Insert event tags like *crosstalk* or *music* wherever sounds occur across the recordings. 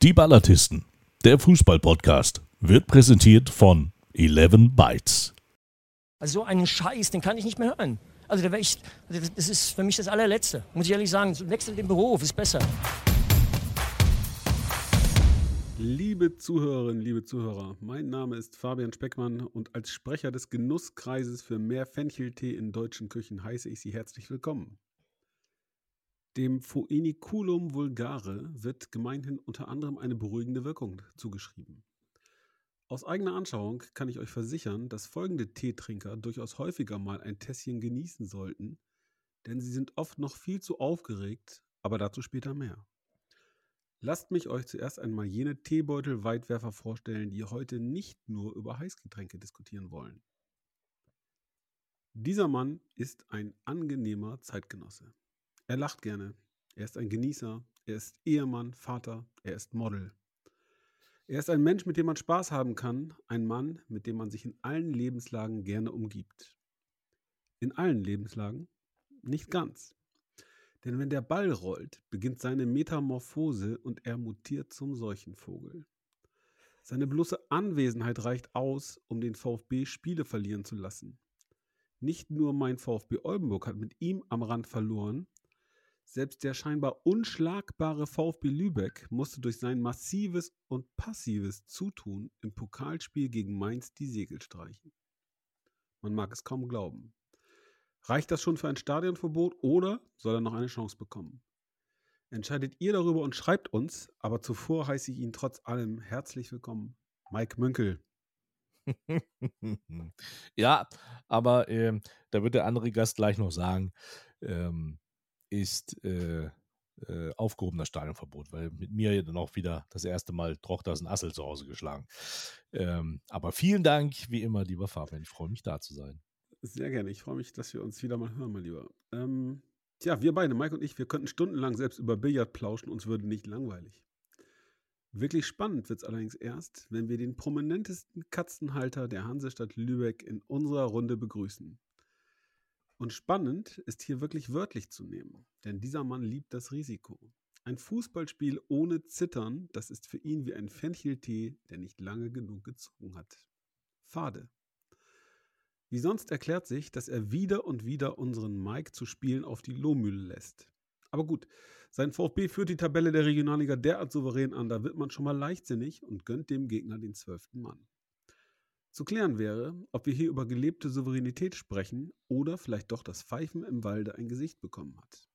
Die Ballatisten, der Fußball-Podcast, wird präsentiert von 11 Bytes. Also so einen Scheiß, den kann ich nicht mehr hören. Also da ich, also das ist für mich das allerletzte, muss ich ehrlich sagen. Wechsel den Beruf, ist besser. Liebe Zuhörerinnen, liebe Zuhörer, mein Name ist Fabian Speckmann und als Sprecher des Genusskreises für mehr Fencheltee in deutschen Küchen heiße ich Sie herzlich willkommen. Dem Phoeniculum vulgare wird gemeinhin unter anderem eine beruhigende Wirkung zugeschrieben. Aus eigener Anschauung kann ich euch versichern, dass folgende Teetrinker durchaus häufiger mal ein Tässchen genießen sollten, denn sie sind oft noch viel zu aufgeregt, aber dazu später mehr. Lasst mich euch zuerst einmal jene Teebeutel-Weitwerfer vorstellen, die heute nicht nur über Heißgetränke diskutieren wollen. Dieser Mann ist ein angenehmer Zeitgenosse. Er lacht gerne. Er ist ein Genießer. Er ist Ehemann, Vater. Er ist Model. Er ist ein Mensch, mit dem man Spaß haben kann. Ein Mann, mit dem man sich in allen Lebenslagen gerne umgibt. In allen Lebenslagen? Nicht ganz. Denn wenn der Ball rollt, beginnt seine Metamorphose und er mutiert zum Seuchenvogel. Seine bloße Anwesenheit reicht aus, um den VfB Spiele verlieren zu lassen. Nicht nur mein VfB Oldenburg hat mit ihm am Rand verloren, selbst der scheinbar unschlagbare VfB Lübeck musste durch sein massives und passives Zutun im Pokalspiel gegen Mainz die Segel streichen. Man mag es kaum glauben. Reicht das schon für ein Stadionverbot oder soll er noch eine Chance bekommen? Entscheidet ihr darüber und schreibt uns, aber zuvor heiße ich ihn trotz allem herzlich willkommen. Mike Münkel. *laughs* ja, aber äh, da wird der andere Gast gleich noch sagen, ähm, ist äh, äh, aufgehobener Stadionverbot, weil mit mir dann auch wieder das erste Mal Trochters ein Assel zu Hause geschlagen. Ähm, aber vielen Dank, wie immer, lieber Fabian. Ich freue mich, da zu sein. Sehr gerne. Ich freue mich, dass wir uns wieder mal hören, mein Lieber. Ähm, tja, wir beide, Mike und ich, wir könnten stundenlang selbst über Billard plauschen, uns würde nicht langweilig. Wirklich spannend wird es allerdings erst, wenn wir den prominentesten Katzenhalter der Hansestadt Lübeck in unserer Runde begrüßen. Und spannend ist hier wirklich wörtlich zu nehmen, denn dieser Mann liebt das Risiko. Ein Fußballspiel ohne Zittern, das ist für ihn wie ein Fencheltee, der nicht lange genug gezogen hat. Fade. Wie sonst erklärt sich, dass er wieder und wieder unseren Mike zu Spielen auf die Lohmühle lässt. Aber gut, sein VfB führt die Tabelle der Regionalliga derart souverän an, da wird man schon mal leichtsinnig und gönnt dem Gegner den zwölften Mann. Zu klären wäre, ob wir hier über gelebte Souveränität sprechen oder vielleicht doch das Pfeifen im Walde ein Gesicht bekommen hat.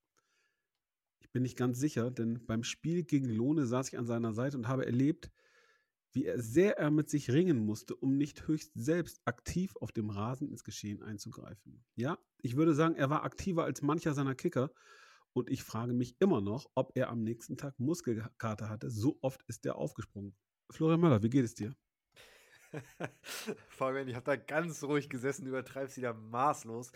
Ich bin nicht ganz sicher, denn beim Spiel gegen Lohne saß ich an seiner Seite und habe erlebt, wie er sehr er mit sich ringen musste, um nicht höchst selbst aktiv auf dem Rasen ins Geschehen einzugreifen. Ja, ich würde sagen, er war aktiver als mancher seiner Kicker und ich frage mich immer noch, ob er am nächsten Tag Muskelkater hatte. So oft ist er aufgesprungen. Florian Möller, wie geht es dir? Fabian, ich habe da ganz ruhig gesessen, übertreibst wieder maßlos.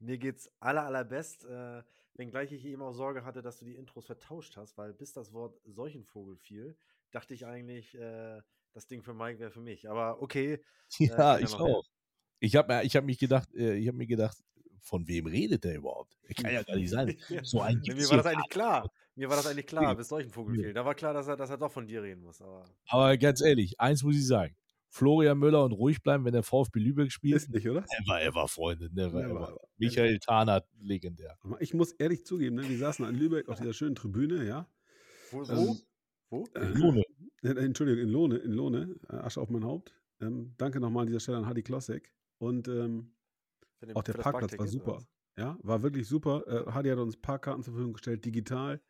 Mir geht's aller, allerbest, äh, wenngleich ich eben auch Sorge hatte, dass du die Intros vertauscht hast, weil bis das Wort Seuchenvogel fiel, dachte ich eigentlich, äh, das Ding für Mike wäre für mich. Aber okay. *laughs* Äh, ja, ich auch. Ich habe ich hab mich gedacht, äh, ich habe mir gedacht, von wem redet der überhaupt? Der kann ja gar nicht sein. *laughs* So ein Mir war das eigentlich klar. Mir war das eigentlich klar, bis solchen Vogel fiel. Da war klar, dass er, dass er doch von dir reden muss. Aber, aber ganz ehrlich, eins muss ich sagen. Florian Müller und ruhig bleiben, wenn der VfB Lübeck spielt. Ist nicht, oder? Never ever, Freunde. Never, never ever. Michael Tarnert, legendär. Ich muss ehrlich zugeben, ne, wir saßen an Lübeck auf dieser schönen Tribüne, ja. Wo? Ähm, wo? In Lohne. *laughs* Äh, Entschuldigung, in Lohne, in Lohne. Äh, Asche auf mein Haupt. Ähm, danke nochmal an dieser Stelle an Hadi Klossek. Und ähm, den, auch der Parkplatz war super. Ja, war wirklich super. Äh, Hadi hat uns Parkkarten zur Verfügung gestellt, digital.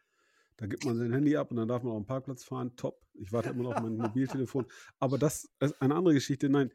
Da gibt man sein Handy ab und dann darf man auf den Parkplatz fahren. Top. Ich warte immer noch auf mein Mobiltelefon. Aber das ist eine andere Geschichte. Nein,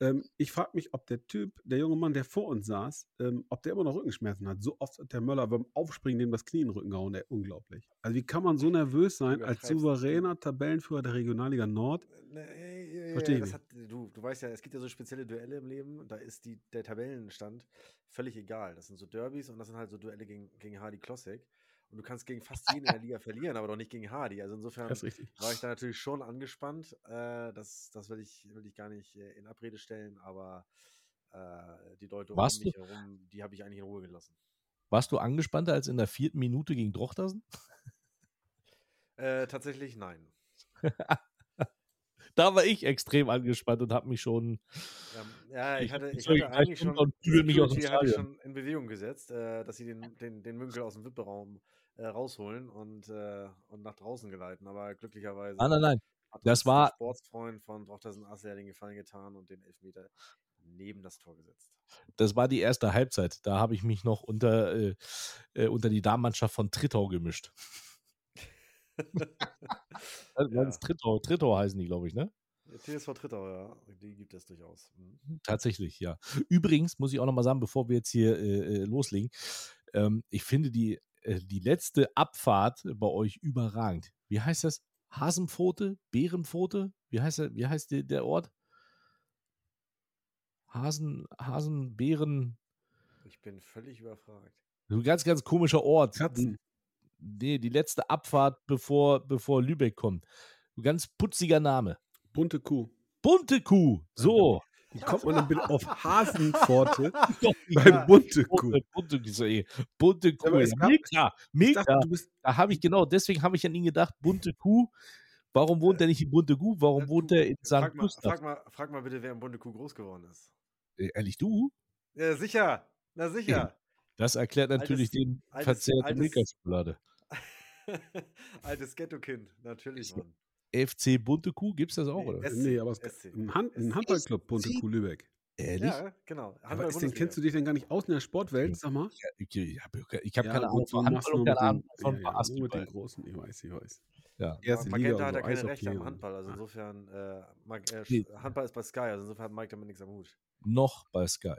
ähm, ich frage mich, ob der Typ, der junge Mann, der vor uns saß, ähm, ob der immer noch Rückenschmerzen hat. So oft hat der Möller beim Aufspringen dem das Knie in den Rücken gehauen. Der, unglaublich. Also wie kann man so nervös sein als souveräner Tabellenführer der Regionalliga Nord? Nee, Verstehe ich. Hat, du, du weißt ja, es gibt ja so spezielle Duelle im Leben. Da ist die, der Tabellenstand völlig egal. Das sind so Derbys und das sind halt so Duelle gegen, gegen Hardy Klossek. Und du kannst gegen fast jeden in der Liga verlieren, aber doch nicht gegen Hardy. Also *laughs* insofern war ich da natürlich schon angespannt. Äh, das das will, ich, will ich gar nicht äh, in Abrede stellen, aber äh, die Leute um Warst mich du? herum, die habe ich eigentlich in Ruhe gelassen. Warst du angespannter als in der vierten Minute gegen Drochtersen? Äh, tatsächlich nein. *laughs* da war ich extrem angespannt und habe mich schon. Ja, ich hatte, ich hatte eigentlich schon, mich hatte schon in Bewegung gesetzt, äh, dass sie den, den, den Münkel aus dem Wipperaum äh, rausholen und, äh, und nach draußen geleiten. Aber glücklicherweise nein, nein, nein. hat das war Sportsfreund von Drochtersen Asse den Gefallen getan und den Elfmeter neben das Tor gesetzt. Das war die erste Halbzeit. Da habe ich mich noch unter, äh, äh, unter die Damenmannschaft von Trittau gemischt. *laughs* ja. Trittau, Trittau heißen die, glaube ich, ne? TSV Trittau, ja, die gibt es durchaus. Mhm. Tatsächlich, ja. Übrigens muss ich auch nochmal sagen, bevor wir jetzt hier äh, äh, loslegen, ähm, ich finde die, äh, die letzte Abfahrt bei euch überragend. Wie heißt das? Hasenpfote? Bärenpfote? Wie heißt, der, wie heißt der, der Ort? Hasen, Hasen, Bären. Ich bin völlig überfragt. So ein ganz, ganz komischer Ort. Katzen. Nee, die letzte Abfahrt, bevor, bevor Lübeck kommt. Ein ganz putziger Name. Bunte Kuh. Bunte Kuh. So. Wie kommt man dann bitte auf *laughs* Hasenpforte *laughs* bei Bunte Kuh? Bunte, bunte, bunte Kuh. Ja, mega, mega. Dachte, da habe ich genau, deswegen habe ich an ihn gedacht, bunte Kuh. Warum wohnt er nicht in Bunte Kuh? Warum wohnt er in St. Frag mal, frag, mal, frag mal bitte, wer in Bunte Kuh groß geworden ist. Äh, ehrlich, du? Ja, sicher. Na sicher. Das erklärt natürlich altes, den verzerrten Milka-Schokolade. *laughs* altes Ghetto-Kind, natürlich, Mann. FC Bunte Kuh, gibt es das auch, oder? SC, nee, aber es ein, Hand, ein Handballclub Bunte Kuh Lübeck. Ehrlich? Ja, genau. Aber ist den, kennst du dich denn gar nicht aus in der Sportwelt, sag mal? Ja, ich, ich habe hab ja, keine Ahnung von Handball und keine Ahnung von ja, ja, mit den Großen, ich weiß, ich weiß. Ja. Erste Magenta Liga hat ja keine Rechte am Handball, also insofern, äh, äh, Handball ist bei Sky, also insofern hat Mike damit nichts am Hut. Noch bei Sky.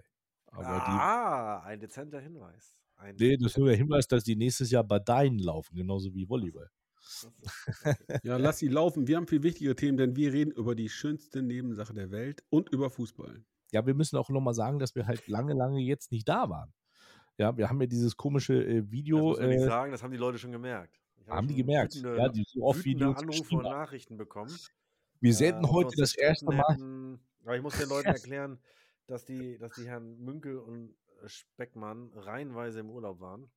ah, ein dezenter Hinweis. Ein nee, das ist nur der Hinweis, dass die nächstes Jahr bei deinen laufen, genauso wie Volleyball. *laughs* ja, lass sie laufen. Wir haben viel wichtigere Themen, denn wir reden über die schönste Nebensache der Welt und über Fußball. Ja, wir müssen auch nochmal sagen, dass wir halt lange, lange jetzt nicht da waren. Ja, wir haben ja dieses komische äh, Video. Das muss man nicht äh, sagen, das haben die Leute schon gemerkt. Hab haben die gemerkt. Wütende, ja, die so oft Videos Anrufe und Nachrichten bekommen. Wir senden äh, heute das erste Mal. Hätten, aber ich muss den Leuten *laughs* erklären, dass die, dass die Herren Münkel und Speckmann reihenweise im Urlaub waren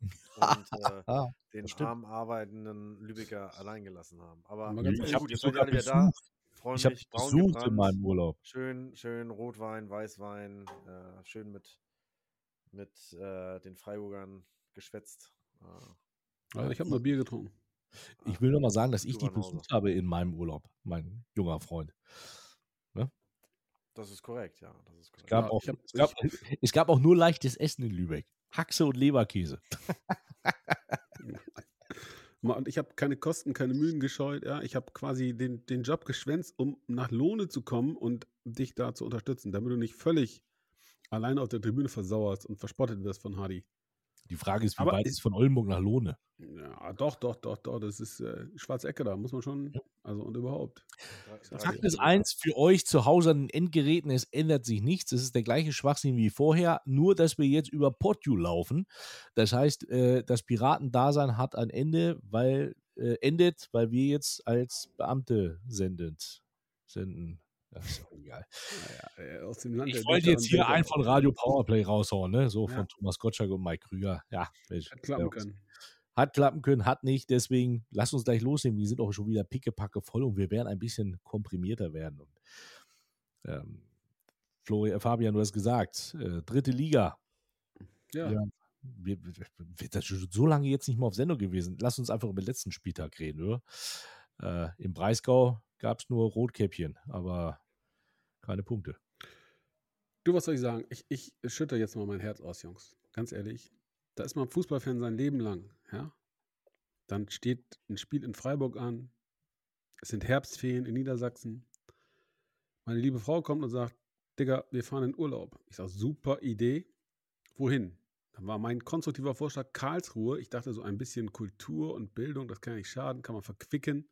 und *laughs* äh, den Stimmt. arm arbeitenden Lübecker allein gelassen haben. Aber ganz ich gut, jetzt alle wieder da. Freue mich. Ich habe besucht in meinem Urlaub. Schön, schön Rotwein, Weißwein, äh, schön mit, mit äh, den Freiburgern geschwätzt. Also ich habe nur Bier getrunken. Ich will nur mal sagen, dass ich die besucht habe in meinem Urlaub, mein junger Freund. Ne? Das ist korrekt, ja. Das ist korrekt. Es, gab ja, auch, hab, es, gab, es gab auch nur leichtes Essen in Lübeck. Haxe und Leberkäse. *laughs* Und ich habe keine Kosten, keine Mühen gescheut. Ja. Ich habe quasi den, den Job geschwänzt, um nach Lohne zu kommen und dich da zu unterstützen, damit du nicht völlig alleine auf der Tribüne versauerst und verspottet wirst von Hardy. Die Frage ist, wie Aber weit ist von Oldenburg nach Lohne? Ja, doch, doch, doch, doch. Das ist äh, Schwarzecke da, muss man schon. Also und überhaupt. Fakt ist eins, für euch zu Hause an den Endgeräten, es ändert sich nichts. Es ist der gleiche Schwachsinn wie vorher, nur dass wir jetzt über Podu laufen. Das heißt, äh, das Piratendasein hat ein Ende, weil äh, endet, weil wir jetzt als Beamte sendend senden. Das ist auch egal. Naja, aus dem Land ich wollte jetzt hier einen von Radio Powerplay raushauen, ne? So ja. von Thomas Gottschalk und Mike Krüger. Ja, Mensch, hat klappen können. Hat klappen können, hat nicht. Deswegen lass uns gleich losnehmen. Wir sind auch schon wieder pickepacke voll und wir werden ein bisschen komprimierter werden. Und, ähm, Florian, Fabian, du hast gesagt, äh, dritte Liga. Ja. ja wir, wir, wir, ist so lange jetzt nicht mehr auf Sendung gewesen. Lass uns einfach über den letzten Spieltag reden, oder? Äh, Im Breisgau gab es nur Rotkäppchen, aber keine Punkte. Du, was soll ich sagen? Ich, ich schütte jetzt mal mein Herz aus, Jungs. Ganz ehrlich. Da ist man Fußballfan sein Leben lang, ja? Dann steht ein Spiel in Freiburg an. Es sind Herbstferien in Niedersachsen. Meine liebe Frau kommt und sagt, Digga, wir fahren in Urlaub. Ich sage, super Idee. Wohin? Dann war mein konstruktiver Vorschlag Karlsruhe. Ich dachte, so ein bisschen Kultur und Bildung, das kann nicht schaden, kann man verquicken.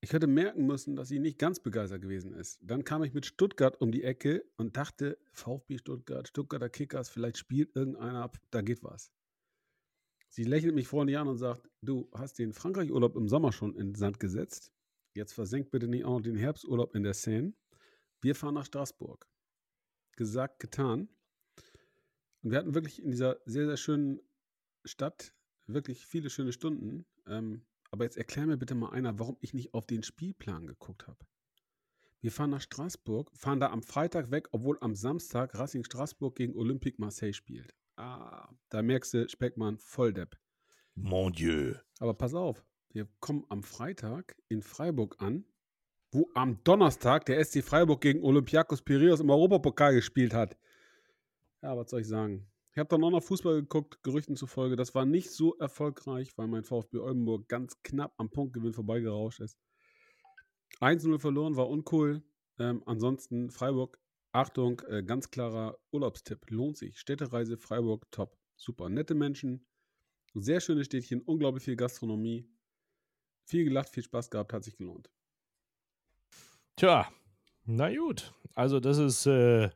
Ich hätte merken müssen, dass sie nicht ganz begeistert gewesen ist. Dann kam ich mit Stuttgart um die Ecke und dachte, VfB Stuttgart, Stuttgarter Kickers, vielleicht spielt irgendeiner ab, da geht was. Sie lächelt mich freundlich an und sagt, du hast den Frankreich-Urlaub im Sommer schon in den Sand gesetzt. Jetzt versenkt bitte nicht auch noch den Herbsturlaub in der Seine. Wir fahren nach Straßburg. Gesagt, getan. Und wir hatten wirklich in dieser sehr, sehr schönen Stadt wirklich viele schöne Stunden. Ähm, aber jetzt erklär mir bitte mal einer, warum ich nicht auf den Spielplan geguckt habe. Wir fahren nach Straßburg, fahren da am Freitag weg, obwohl am Samstag Racing Straßburg gegen Olympique Marseille spielt. Ah, da merkst du, Speckmann, Volldepp. Mon Dieu. Aber pass auf, wir kommen am Freitag in Freiburg an, wo am Donnerstag der SC Freiburg gegen Olympiakos Piraeus im Europapokal gespielt hat. Ja, was soll ich sagen? Ich habe dann auch noch Fußball geguckt, Gerüchten zufolge. Das war nicht so erfolgreich, weil mein VfB Oldenburg ganz knapp am Punktgewinn vorbeigerauscht ist. 1-0 verloren, war uncool. Ähm, ansonsten Freiburg, Achtung, äh, ganz klarer Urlaubstipp. Lohnt sich. Städtereise Freiburg, top. Super. Nette Menschen, sehr schöne Städtchen, unglaublich viel Gastronomie. Viel gelacht, viel Spaß gehabt, hat sich gelohnt. Tja, na gut. Also das ist, äh,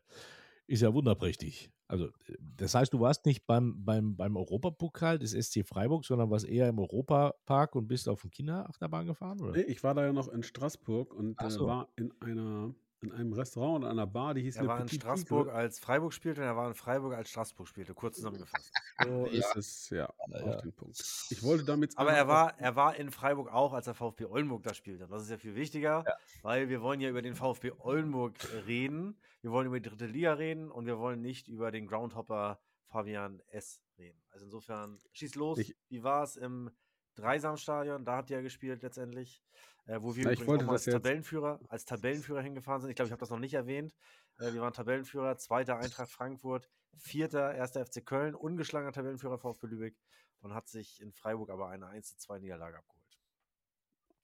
ist ja wunderprächtig. Also, das heißt, du warst nicht beim, beim, beim Europapokal des SC Freiburg, sondern warst eher im Europapark und bist auf den Kinderachterbahn gefahren, oder? Nee, ich war da ja noch in Straßburg und äh, so. war in einer in einem Restaurant und einer Bar, die hieß Er war in Straßburg, Tigre. als Freiburg spielte und er war in Freiburg, als Straßburg spielte. Kurz zusammengefasst. So *laughs* ist es, ja, auf den Punkt. Ich wollte damit Aber er war, er war in Freiburg auch, als der VfB Oldenburg da spielte. Das ist ja viel wichtiger, weil wir wollen ja über den VfB Oldenburg äh, reden. Wir wollen über die dritte Liga reden und wir wollen nicht über den Groundhopper Fabian S. reden. Also insofern, schieß los. Ich- Wie war es im Dreisamstadion? Da habt ihr ja gespielt letztendlich. Äh, wo wir Na, übrigens wollte als Tabellenführer, als Tabellenführer hingefahren sind. Ich glaube, ich habe das noch nicht erwähnt. Äh, wir waren Tabellenführer, zweiter Eintracht Frankfurt, vierter erster FC Köln, ungeschlagener Tabellenführer VfB Lübeck und hat sich in Freiburg aber eine 1 zu 2 Niederlage abgeholt.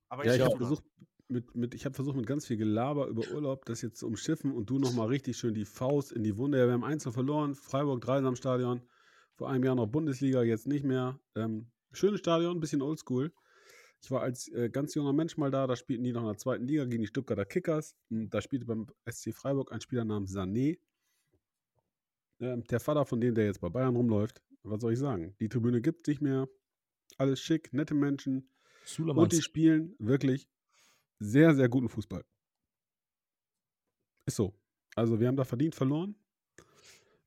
Aber Ja, ich habe versucht, mit, mit, ich versucht, mit ganz viel Gelaber über Urlaub das jetzt zu umschiffen und du nochmal richtig schön die Faust in die Wunde. Ja, wir haben Einzel verloren, Freiburg Dreisamstadion, vor einem Jahr noch Bundesliga, jetzt nicht mehr. Ähm, schönes Stadion, ein bisschen oldschool. Ich war als äh, ganz junger Mensch mal da, da spielten die noch in der zweiten Liga gegen die Stuttgarter Kickers. Und da spielte beim SC Freiburg ein Spieler namens Sané. Ähm, der Vater von dem, der jetzt bei Bayern rumläuft. Was soll ich sagen? Die Tribüne gibt nicht mehr. Alles schick, nette Menschen. Suleiman Und die spielen wirklich sehr, sehr guten Fußball. Ist so. Also wir haben da verdient verloren.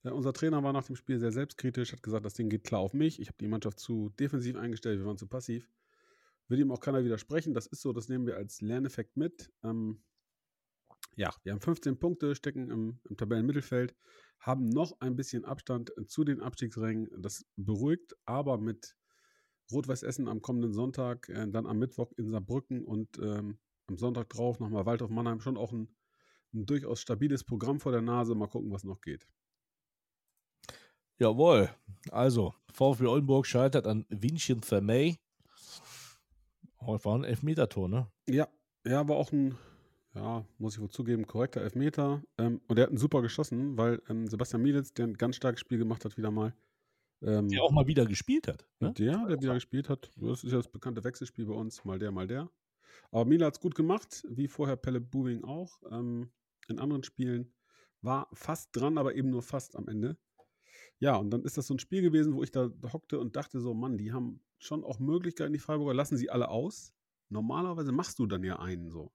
Äh, unser Trainer war nach dem Spiel sehr selbstkritisch, hat gesagt, das Ding geht klar auf mich. Ich habe die Mannschaft zu defensiv eingestellt, wir waren zu passiv. Will ihm auch keiner widersprechen. Das ist so, das nehmen wir als Lerneffekt mit. Ähm, ja, wir haben 15 Punkte, stecken im, im Tabellenmittelfeld, haben noch ein bisschen Abstand zu den Abstiegsrängen. Das beruhigt, aber mit Rot-Weiß Essen am kommenden Sonntag, äh, dann am Mittwoch in Saarbrücken und ähm, am Sonntag drauf nochmal Waldorf Mannheim. Schon auch ein, ein durchaus stabiles Programm vor der Nase. Mal gucken, was noch geht. Jawohl. Also, VfB Oldenburg scheitert an Vincent Vermey. Oh, war ein Elfmetertor, ne? Ja, er war auch ein, ja, muss ich wohl zugeben, korrekter Elfmeter. Ähm, und er hat einen super geschossen, weil ähm, Sebastian Mielitz, der ein ganz starkes Spiel gemacht hat, wieder mal. Ähm, Der auch mal wieder gespielt hat. Ne? Der, der wieder gespielt hat. Das ist ja das bekannte Wechselspiel bei uns. Mal der, mal der. Aber Mila hat es gut gemacht, wie vorher Pelle Bubing auch. Ähm, in anderen Spielen war fast dran, aber eben nur fast am Ende. Ja, und dann ist das so ein Spiel gewesen, wo ich da hockte und dachte so, Mann, die haben schon auch Möglichkeiten, die Freiburger, lassen sie alle aus. Normalerweise machst du dann ja einen so.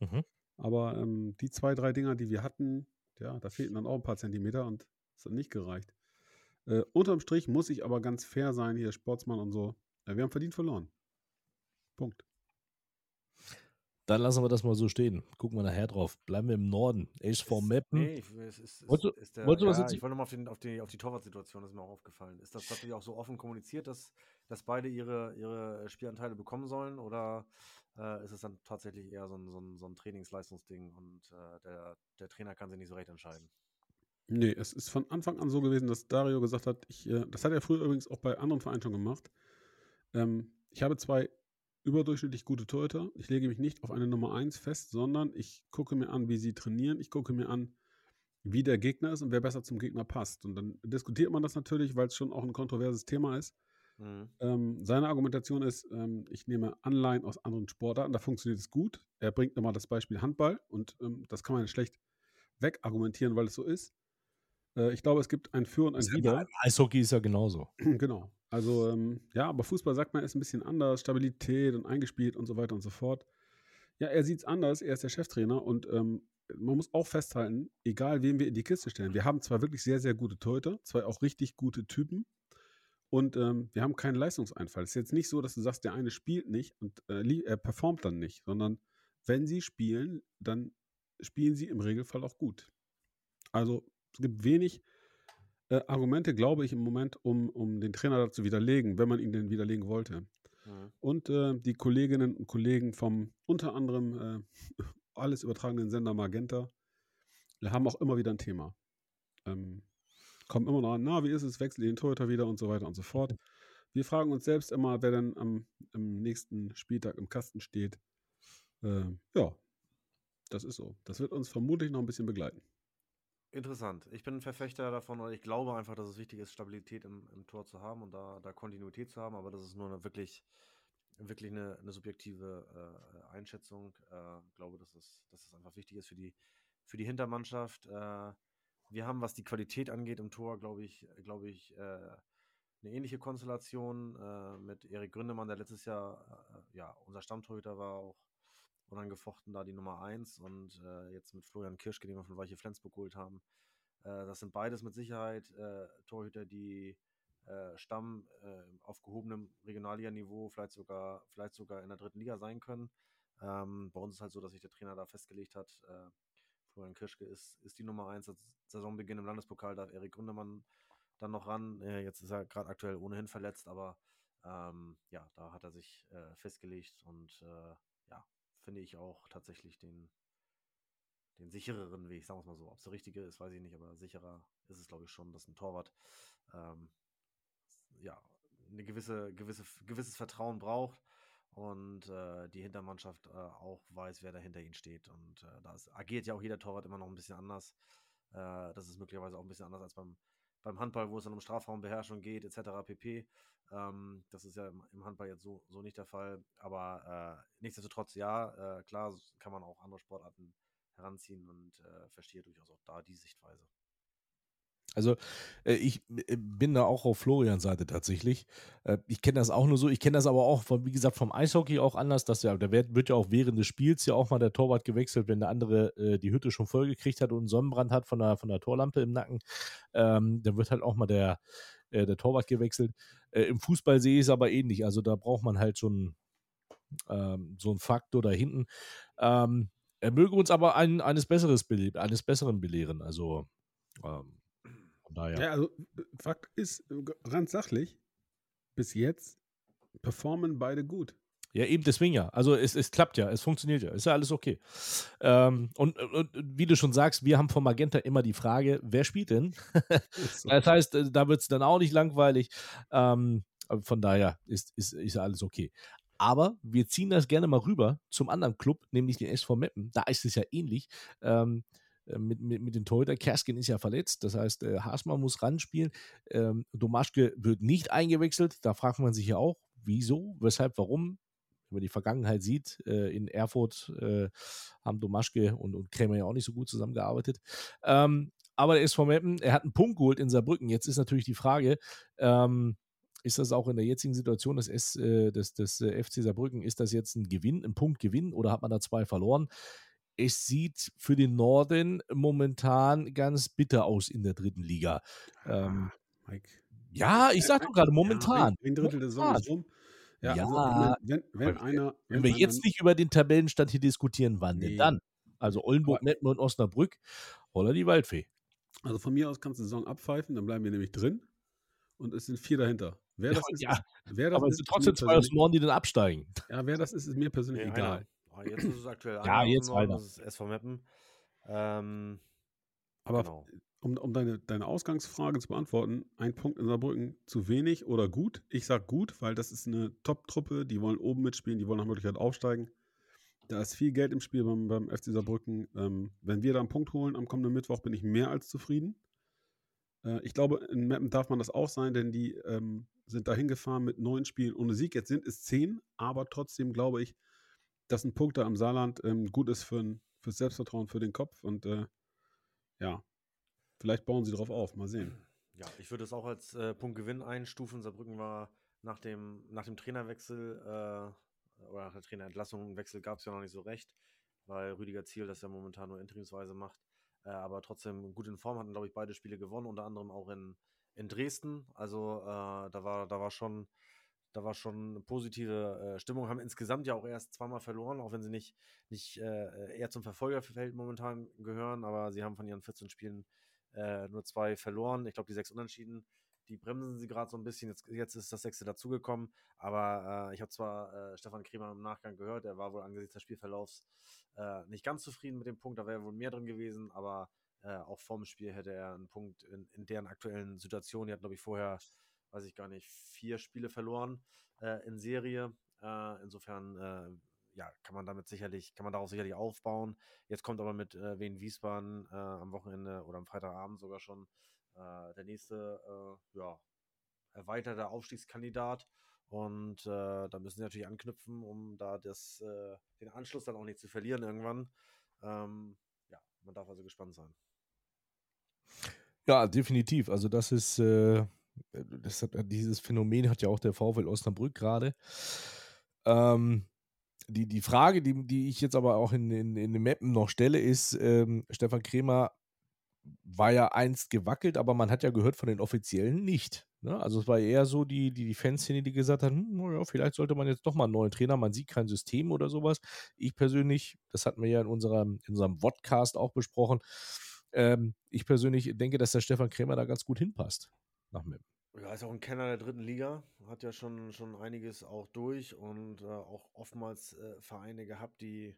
Mhm. Aber ähm, die zwei, drei Dinger, die wir hatten, ja, da fehlten dann auch ein paar Zentimeter und es hat nicht gereicht. Äh, unterm Strich muss ich aber ganz fair sein, hier Sportsmann und so. Äh, wir haben verdient verloren. Punkt. Dann lassen wir das mal so stehen. Gucken wir nachher drauf. Bleiben wir im Norden. SV Meppen. Nee, ich, es ist, der, was ich wollte nochmal auf, den, auf, die, auf die Torwartsituation, das ist mir auch aufgefallen. Ist das tatsächlich auch so offen kommuniziert, dass, dass beide ihre, ihre Spielanteile bekommen sollen? Oder äh, ist es dann tatsächlich eher so ein, so ein, so ein Trainingsleistungsding und äh, der, der Trainer kann sich nicht so recht entscheiden? Nee, es ist von Anfang an so gewesen, dass Dario gesagt hat, ich, äh, das hat er früher übrigens auch bei anderen Vereinen schon gemacht. Ähm, ich habe zwei überdurchschnittlich gute Torhüter. Ich lege mich nicht auf eine Nummer 1 fest, sondern ich gucke mir an, wie sie trainieren. Ich gucke mir an, wie der Gegner ist und wer besser zum Gegner passt. Und dann diskutiert man das natürlich, weil es schon auch ein kontroverses Thema ist. Mhm. Ähm, seine Argumentation ist, ähm, ich nehme Anleihen aus anderen Sportarten, da funktioniert es gut. Er bringt nochmal das Beispiel Handball und ähm, das kann man schlecht wegargumentieren, weil es so ist. Äh, ich glaube, es gibt ein Für und ein Wider. Eishockey ist ja genauso. *clears throat* genau. Also, ähm, ja, aber Fußball sagt man, ist ein bisschen anders, Stabilität und eingespielt und so weiter und so fort. Ja, er sieht es anders, er ist der Cheftrainer und ähm, man muss auch festhalten, egal wen wir in die Kiste stellen, wir haben zwar wirklich sehr, sehr gute Torhüter, zwei auch richtig gute Typen Und ähm, wir haben keinen Leistungseinfall. Es ist jetzt nicht so, dass du sagst, der eine spielt nicht und äh, er performt dann nicht, sondern wenn sie spielen, dann spielen sie im Regelfall auch gut. Also es gibt wenig äh, Argumente, glaube ich, im Moment, um, um den Trainer dazu widerlegen, wenn man ihn denn widerlegen wollte. Mhm. Und äh, die Kolleginnen und Kollegen vom unter anderem äh, *laughs* alles übertragenen Sender Magenta haben auch immer wieder ein Thema. Ähm, kommen immer noch an, na, wie ist es, wechselt den Torhüter wieder und so weiter und so fort. *laughs* Wir fragen uns selbst immer, wer denn am, am nächsten Spieltag im Kasten steht. Äh, ja, das ist so. Das wird uns vermutlich noch ein bisschen begleiten. Interessant. Ich bin ein Verfechter davon und ich glaube einfach, dass es wichtig ist, Stabilität im, im Tor zu haben und da, da Kontinuität zu haben, aber das ist nur eine wirklich, wirklich eine, eine subjektive äh, Einschätzung. Äh, ich glaube, dass es, dass es einfach wichtig ist für die, für die Hintermannschaft. Äh, wir haben, was die Qualität angeht im Tor, glaube ich, glaube ich, äh, eine ähnliche Konstellation äh, mit Erik Gründemann, der letztes Jahr äh, ja unser Stammtorhüter war, auch unangefochten da die Nummer 1 und äh, jetzt mit Florian Kirschke, den wir von Weiche Flensburg geholt haben. Äh, das sind beides mit Sicherheit äh, Torhüter, die Stamm auf gehobenem Regionalliga-Niveau, vielleicht sogar, vielleicht sogar in der dritten Liga sein können. Ähm, bei uns ist halt so, dass sich der Trainer da festgelegt hat, Florian Kirschke ist, ist die Nummer 1. Saisonbeginn im Landespokal darf Erik Gründemann dann noch ran. Äh, jetzt ist er gerade aktuell ohnehin verletzt, aber ähm, ja, da hat er sich äh, festgelegt und äh, finde ich auch tatsächlich den, den sichereren Weg, sagen wir es mal so. Ob es der richtige ist, weiß ich nicht, aber sicherer ist es, glaube ich, schon, dass ein Torwart ähm, ja, eine gewisse, gewisse, gewisses Vertrauen braucht und äh, die Hintermannschaft äh, auch weiß, wer da hinter ihnen steht. Und äh, da agiert ja auch jeder Torwart immer noch ein bisschen anders. Äh, das ist möglicherweise auch ein bisschen anders als beim, beim Handball, wo es dann um Strafraumbeherrschung geht, etc. pp. Ähm, das ist ja im, Handball jetzt so, so nicht der Fall. Aber äh, nichtsdestotrotz, ja, äh, klar kann man auch andere Sportarten heranziehen und verstehe durchaus auch da die Sichtweise. Also äh, ich äh, bin da auch auf Florians Seite tatsächlich. Äh, ich kenne das auch nur so. Ich kenne das aber auch, von, wie gesagt, vom Eishockey auch anders. Dass ja, da wird, ja auch während des Spiels ja auch mal der Torwart gewechselt, wenn der andere die Hütte schon voll gekriegt hat und einen Sonnenbrand hat von der, von der Torlampe im Nacken. Ähm, dann wird halt auch mal der, der Torwart gewechselt. Im Fußball sehe ich es aber ähnlich. Also da braucht man halt schon ähm, so einen Faktor da hinten. Ähm, er möge uns aber ein, eines, Besseres, eines Besseren belehren. Also ähm, daher. Ja, also Fakt ist, äh, ganz sachlich, bis jetzt performen beide gut. Ja, eben deswegen ja. Also es, es klappt ja, es funktioniert ja, ist ja alles okay. Ähm, und, und, wie du schon sagst, wir haben von Magenta immer die Frage, wer spielt denn? *laughs* das heißt, äh, da wird es dann auch nicht langweilig. Ähm, von daher ist, ist, ist ja alles okay. Aber wir ziehen das gerne mal rüber zum anderen Club, nämlich den SV Meppen. Da ist es ja ähnlich. Ähm, äh, mit, mit, mit den Torhüter. Kerskin ist ja verletzt, das heißt, äh, Hasma muss ranspielen. Ähm, Domaschke wird nicht eingewechselt. Da fragt man sich ja auch, wieso, weshalb, warum. Wenn man die Vergangenheit sieht, äh, in Erfurt äh, haben Domaschke und, und Krämer ja auch nicht so gut zusammengearbeitet. Ähm, aber der vom Meppen, er hat einen Punkt geholt in Saarbrücken. Jetzt ist natürlich die Frage, ähm, ist das auch in der jetzigen Situation des, S, äh, des, des äh, FC Saarbrücken, ist das jetzt ein Gewinn, ein Punktgewinn oder hat man da zwei verloren? Es sieht für den Norden momentan ganz bitter aus in der dritten Liga. Ähm, ah, Mike. Ja, ich sag doch gerade momentan. Ja, ein, Drittel der Saison ist rum. Ja, ja also, wenn, wenn, einer, wenn, wenn wir jetzt nicht über den Tabellenstand hier diskutieren, wann nee. denn dann? Also Oldenburg, Metten und Osnabrück, holla die Waldfee. Also von mir aus kannst du die Saison abpfeifen, dann bleiben wir nämlich drin und es sind vier dahinter. Wer das ja, ist, ja. Wer das aber es sind trotzdem zwei aus Norden, die dann absteigen. Ja, wer das ist, ist mir persönlich egal. Oh, jetzt ist es aktuell Ja, jetzt weiter. Das ist SV Meppen. Ähm, Aber genau. um, um deine, deine Ausgangsfrage zu beantworten, ein Punkt in Saarbrücken zu wenig oder gut? Ich sage gut, weil das ist eine Top-Truppe, die wollen oben mitspielen, die wollen nach Möglichkeit aufsteigen. Da ist viel Geld im Spiel beim, beim FC Saarbrücken. Ähm, wenn wir da einen Punkt holen am kommenden Mittwoch, bin ich mehr als zufrieden. Äh, ich glaube, in Meppen darf man das auch sein, denn die ähm, sind da hingefahren mit neun Spielen ohne Sieg. Jetzt sind es zehn, aber trotzdem glaube ich, dass ein Punkt da am Saarland ähm, gut ist für fürs Selbstvertrauen, für den Kopf und äh, ja, vielleicht bauen sie darauf auf. Mal sehen. Ja, ich würde es auch als äh, Punktgewinn einstufen. Saarbrücken war nach dem, nach dem Trainerwechsel äh, oder nach der Trainerentlassung Wechsel gab es ja noch nicht so recht, weil Rüdiger Ziel das ja momentan nur interimsweise macht. Äh, aber trotzdem gut in Form hatten, glaube ich, beide Spiele gewonnen, unter anderem auch in, in Dresden. Also äh, da war, da war schon, da war schon eine positive äh, Stimmung. Haben insgesamt ja auch erst zweimal verloren, auch wenn sie nicht, nicht äh, eher zum Verfolgerfeld momentan gehören, aber sie haben von ihren 14 Spielen äh, nur zwei verloren. Ich glaube, die sechs Unentschieden, die bremsen sie gerade so ein bisschen. Jetzt, jetzt ist das sechste dazugekommen, aber äh, ich habe zwar äh, Stefan Kremer im Nachgang gehört, er war wohl angesichts des Spielverlaufs nicht ganz zufrieden mit dem Punkt, da wäre wohl mehr drin gewesen, aber äh, auch vorm Spiel hätte er einen Punkt in, in deren aktuellen Situation. Die hat, glaube ich, vorher, weiß ich gar nicht, vier Spiele verloren äh, in Serie. Äh, insofern, äh, ja, kann man damit sicherlich, kann man darauf sicherlich aufbauen. Jetzt kommt aber mit äh, Wien Wiesbaden äh, am Wochenende oder am Freitagabend sogar schon der nächste, ja, erweiterte Aufstiegskandidat. Und äh, da müssen sie natürlich anknüpfen, um da das, äh, den Anschluss dann auch nicht zu verlieren irgendwann. Ähm, ja, man darf also gespannt sein. Ja, definitiv. Also das ist, äh, das dieses Phänomen hat ja auch der VfL Osnabrück gerade. Ähm, die, die Frage, die, die ich jetzt aber auch in, in, in den Mappen noch stelle, ist, ähm, Stefan Kremer war ja einst gewackelt, aber man hat ja gehört von den Offiziellen nicht. Ne? Also es war eher so die, die, die Fanszene, die gesagt hat, hm, ja, vielleicht sollte man jetzt doch mal einen neuen Trainer, man sieht kein System oder sowas. Ich persönlich, das hatten wir ja in unserem, in unserem Vodcast auch besprochen, ähm, ich persönlich denke, dass der Stefan Krämer da ganz gut hinpasst nach Mem. Ja, ist auch ein Kenner der dritten Liga, hat ja schon, schon einiges auch durch und äh, auch oftmals äh, Vereine gehabt, die,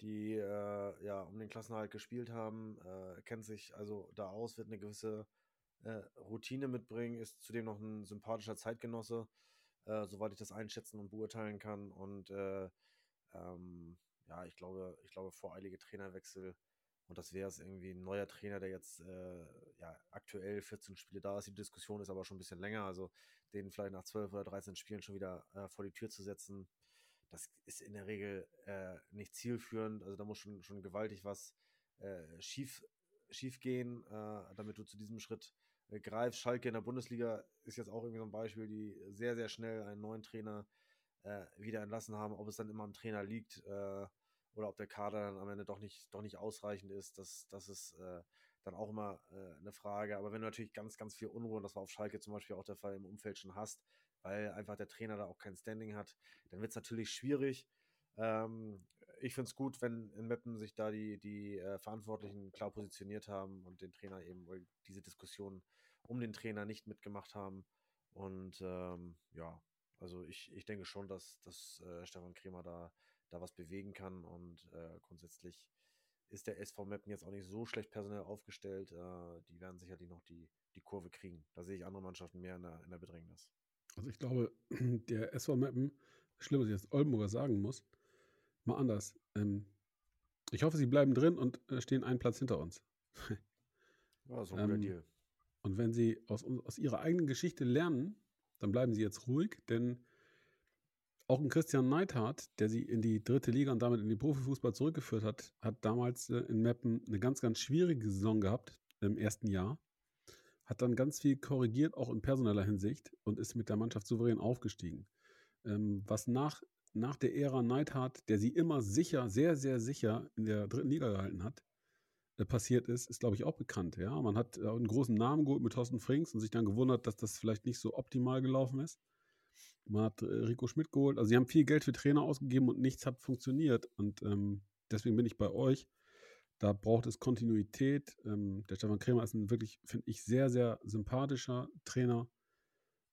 die äh, ja um den Klassenhalt gespielt haben, äh, kennt sich also da aus, wird eine gewisse äh, Routine mitbringen, ist zudem noch ein sympathischer Zeitgenosse, äh, soweit ich das einschätzen und beurteilen kann. Und ähm, ja, ich glaube, ich glaube, voreilige Trainerwechsel und das wäre es irgendwie ein neuer Trainer, der jetzt äh, ja, aktuell 14 Spiele da ist. Die Diskussion ist aber schon ein bisschen länger. Also den vielleicht nach 12 oder 13 Spielen schon wieder äh, vor die Tür zu setzen, das ist in der Regel äh, nicht zielführend. Also da muss schon, schon gewaltig was äh, schief, schief gehen, äh, damit du zu diesem Schritt äh, greifst. Schalke in der Bundesliga ist jetzt auch irgendwie so ein Beispiel, die sehr, sehr schnell einen neuen Trainer wieder entlassen haben. Ob es dann immer am Trainer liegt, oder ob der Kader dann am Ende doch nicht, doch nicht ausreichend ist, das, das ist äh, dann auch immer äh, eine Frage. Aber wenn du natürlich ganz, ganz viel Unruhe, und das war auf Schalke zum Beispiel auch der Fall im Umfeld schon hast, weil einfach der Trainer da auch kein Standing hat, dann wird es natürlich schwierig. Ähm, ich finde es gut, wenn in Meppen sich da die, die äh, Verantwortlichen klar positioniert haben und den Trainer eben, diese Diskussion um den Trainer nicht mitgemacht haben. Und ähm, ja, also ich, ich denke schon, dass, dass äh, Stefan Kremer da da was bewegen kann. Und äh, grundsätzlich ist der SV Meppen jetzt auch nicht so schlecht personell aufgestellt. Äh, die werden sicherlich noch die, die Kurve kriegen. Da sehe ich andere Mannschaften mehr in der, in der Bedrängnis. Also ich glaube, *clears throat* der SV Meppen, schlimm, was ich jetzt Oldenburger sagen muss, mal anders. Ähm, ich hoffe, sie bleiben drin und äh, stehen einen Platz hinter uns. *laughs* ja, so ein guter ähm, Deal. Und wenn sie aus, aus ihrer eigenen Geschichte lernen, dann bleiben sie jetzt ruhig, denn auch ein Christian Neidhardt, der sie in die dritte Liga und damit in den Profifußball zurückgeführt hat, hat damals äh, in Meppen eine ganz, ganz schwierige Saison gehabt im ersten Jahr. Hat dann ganz viel korrigiert, auch in personeller Hinsicht, und ist mit der Mannschaft souverän aufgestiegen. Ähm, was nach, nach der Ära Neidhardt, der sie immer sicher, sehr, sehr sicher in der dritten Liga gehalten hat, äh, passiert ist, ist, glaube ich, auch bekannt. Ja? Man hat äh, einen großen Namen geholt mit Thorsten Frings und sich dann gewundert, dass das vielleicht nicht so optimal gelaufen ist. Man hat äh, Rico Schmidt geholt. Also sie haben viel Geld für Trainer ausgegeben und nichts hat funktioniert. Und ähm, deswegen bin ich bei euch. Da braucht es Kontinuität. Ähm, der Stefan Krämer ist ein wirklich, finde ich, sehr, sehr sympathischer Trainer,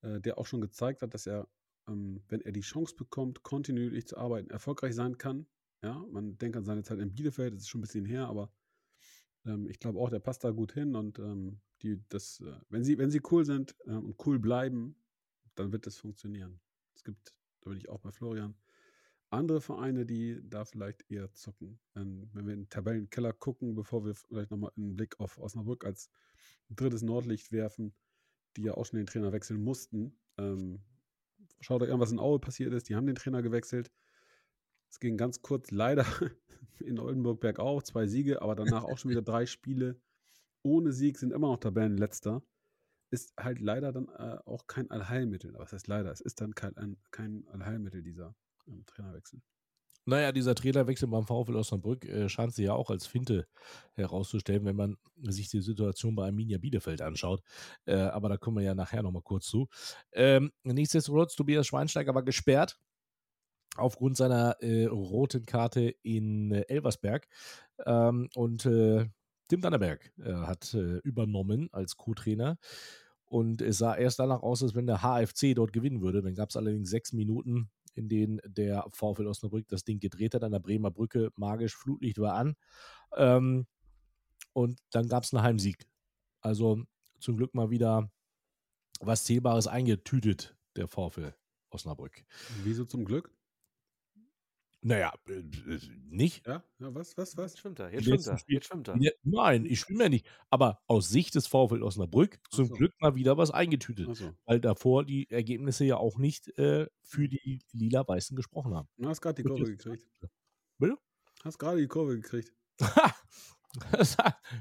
äh, der auch schon gezeigt hat, dass er, ähm, wenn er die Chance bekommt, kontinuierlich zu arbeiten, erfolgreich sein kann. Ja, man denkt an seine Zeit in Bielefeld, das ist schon ein bisschen her, aber ähm, ich glaube auch, der passt da gut hin und ähm, die, das, äh, wenn sie, wenn sie cool sind äh, und cool bleiben, dann wird das funktionieren. Es gibt, da bin ich auch bei Florian, andere Vereine, die da vielleicht eher zucken. Wenn, wenn wir in den Tabellenkeller gucken, bevor wir vielleicht nochmal einen Blick auf Osnabrück als drittes Nordlicht werfen, die ja auch schon den Trainer wechseln mussten. Ähm, schaut euch an, was in Aue passiert ist. Die haben den Trainer gewechselt. Es ging ganz kurz leider *laughs* in Oldenburg bergauf, zwei Siege, aber danach auch schon wieder drei Spiele ohne Sieg, sind immer noch Tabellenletzter ist halt leider dann äh, auch kein Allheilmittel. Was heißt leider? Es ist dann kein, ein, kein Allheilmittel, dieser ähm, Trainerwechsel. Naja, dieser Trainerwechsel beim VfL Osnabrück äh, scheint sich ja auch als Finte herauszustellen, wenn man sich die Situation bei Arminia Bielefeld anschaut. Äh, aber da kommen wir ja nachher nochmal kurz zu. Ähm, nichtsdestotrotz, Tobias Schweinsteiger war gesperrt aufgrund seiner äh, roten Karte in äh, Elversberg. Ähm, und äh, Tim Dannerberg äh, hat übernommen als Co-Trainer. Und es sah erst danach aus, als wenn der HFC dort gewinnen würde. Dann gab es allerdings sechs Minuten in denen der VfL Osnabrück das Ding gedreht hat an der Bremer Brücke. Magisch, Flutlicht war an. Ähm, und dann gab es einen Heimsieg. Also zum Glück mal wieder was Zählbares eingetütet, der VfL Osnabrück. Wieso zum Glück? Naja, äh, äh, nicht. Ja, ja was, was, was? Jetzt schwimmt er, jetzt schwimmt er, jetzt schwimmt er. Nein, ich schwimme ja nicht. Aber aus Sicht des VfL Osnabrück zum so. Glück mal wieder was eingetütet. So. Weil davor die Ergebnisse ja auch nicht äh, für die Lila-Weißen gesprochen haben. Du hast gerade die Kurve gekriegt. Bitte? Hast gerade die Kurve gekriegt.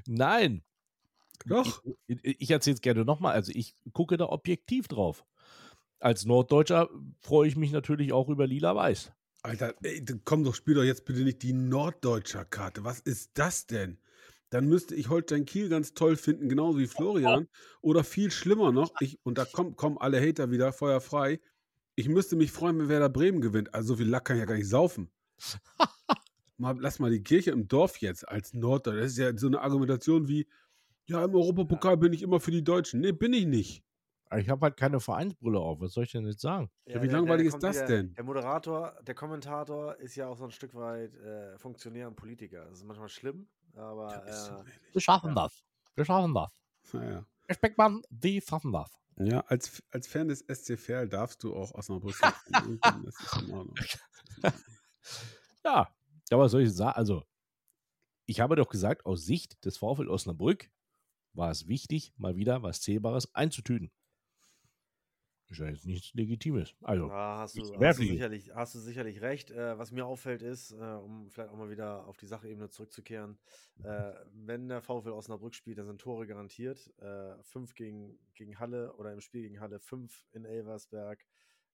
Nein. Doch. Ich, ich erzähle es gerne nochmal. Also ich gucke da objektiv drauf. Als Norddeutscher freue ich mich natürlich auch über Lila-Weiß. Alter, ey, komm doch, spiel doch jetzt bitte nicht die Norddeutscher Karte. Was ist das denn? Dann müsste ich Holstein Kiel ganz toll finden, genauso wie Florian. Oder viel schlimmer noch, ich, und da kommen, kommen alle Hater wieder, Feuer frei. Ich müsste mich freuen, wenn Werder Bremen gewinnt. Also so viel Lack kann ich ja gar nicht saufen. *laughs* mal, lass mal die Kirche im Dorf jetzt als Norddeutscher. Das ist ja so eine Argumentation wie, ja, im Europapokal bin ich immer für die Deutschen. Nee, bin ich nicht. Ich habe halt keine Vereinsbrille auf. Was soll ich denn jetzt sagen? Ja, wie der, langweilig der ist das wieder, denn? Der Moderator, der Kommentator ist ja auch so ein Stück weit äh, Funktionär und Politiker. Das ist manchmal schlimm, aber. Äh, so wir schaffen ja. das. Wir schaffen das. Herr Speckmann, wir schaffen das. Ja, als, als Fan des SC Verl darfst du auch Osnabrück. *laughs* das ist in Ordnung. *laughs* ja, aber soll ich sagen? Also, ich habe doch gesagt, aus Sicht des VfL Osnabrück war es wichtig, mal wieder was Zählbares einzutüten. Ist ja jetzt nichts Legitimes. Also, ja, hast, du, hast, du sicherlich, hast du sicherlich recht. Äh, was mir auffällt ist, äh, um vielleicht auch mal wieder auf die Sachebene zurückzukehren, äh, wenn der VfL Osnabrück spielt, dann sind Tore garantiert. Äh, fünf gegen, gegen Halle oder im Spiel gegen Halle, fünf in Elversberg.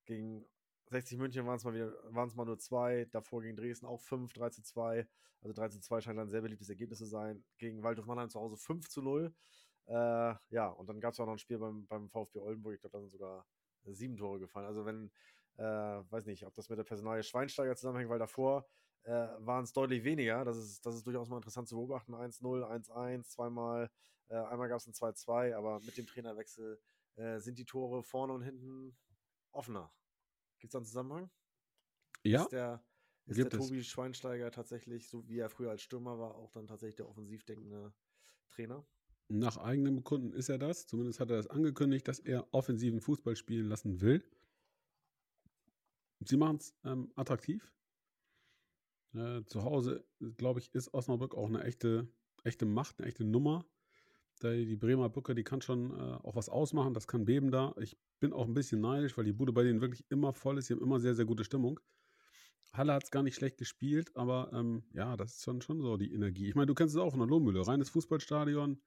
Gegen 60 München waren es mal wieder, waren es mal nur zwei. Davor gegen Dresden auch fünf, 3 zu 2. Also 3 zu 2 scheint ein sehr beliebtes Ergebnis zu sein. Gegen Waldhof Mannheim zu Hause 5 zu 0. Äh, ja, und dann gab es auch noch ein Spiel beim, beim VfB Oldenburg. Ich glaube, da sind sogar sieben Tore gefallen. Also wenn, äh, weiß nicht, ob das mit der Personalie Schweinsteiger zusammenhängt, weil davor äh, waren es deutlich weniger. Das ist, das ist durchaus mal interessant zu beobachten. 1-0, 1-1, zweimal, äh, einmal gab es ein 2-2, aber mit dem Trainerwechsel äh, sind die Tore vorne und hinten offener. Gibt es da einen Zusammenhang? Ja. Ist der, ist der Tobi Schweinsteiger tatsächlich, so wie er früher als Stürmer war, auch dann tatsächlich der offensiv denkende Trainer? Nach eigenem Bekunden ist er das. Zumindest hat er das angekündigt, dass er offensiven Fußball spielen lassen will. Sie machen es ähm, attraktiv. Äh, zu Hause, glaube ich, ist Osnabrück auch eine echte, echte Macht, eine echte Nummer. Die Bremer Brücke, die kann schon äh, auch was ausmachen, das kann beben da. Ich bin auch ein bisschen neidisch, weil die Bude bei denen wirklich immer voll ist. Sie haben immer sehr, sehr gute Stimmung. Halle hat es gar nicht schlecht gespielt, aber ähm, ja, das ist schon, schon so die Energie. Ich meine, du kennst es auch von der Lohmühle. Reines Fußballstadion,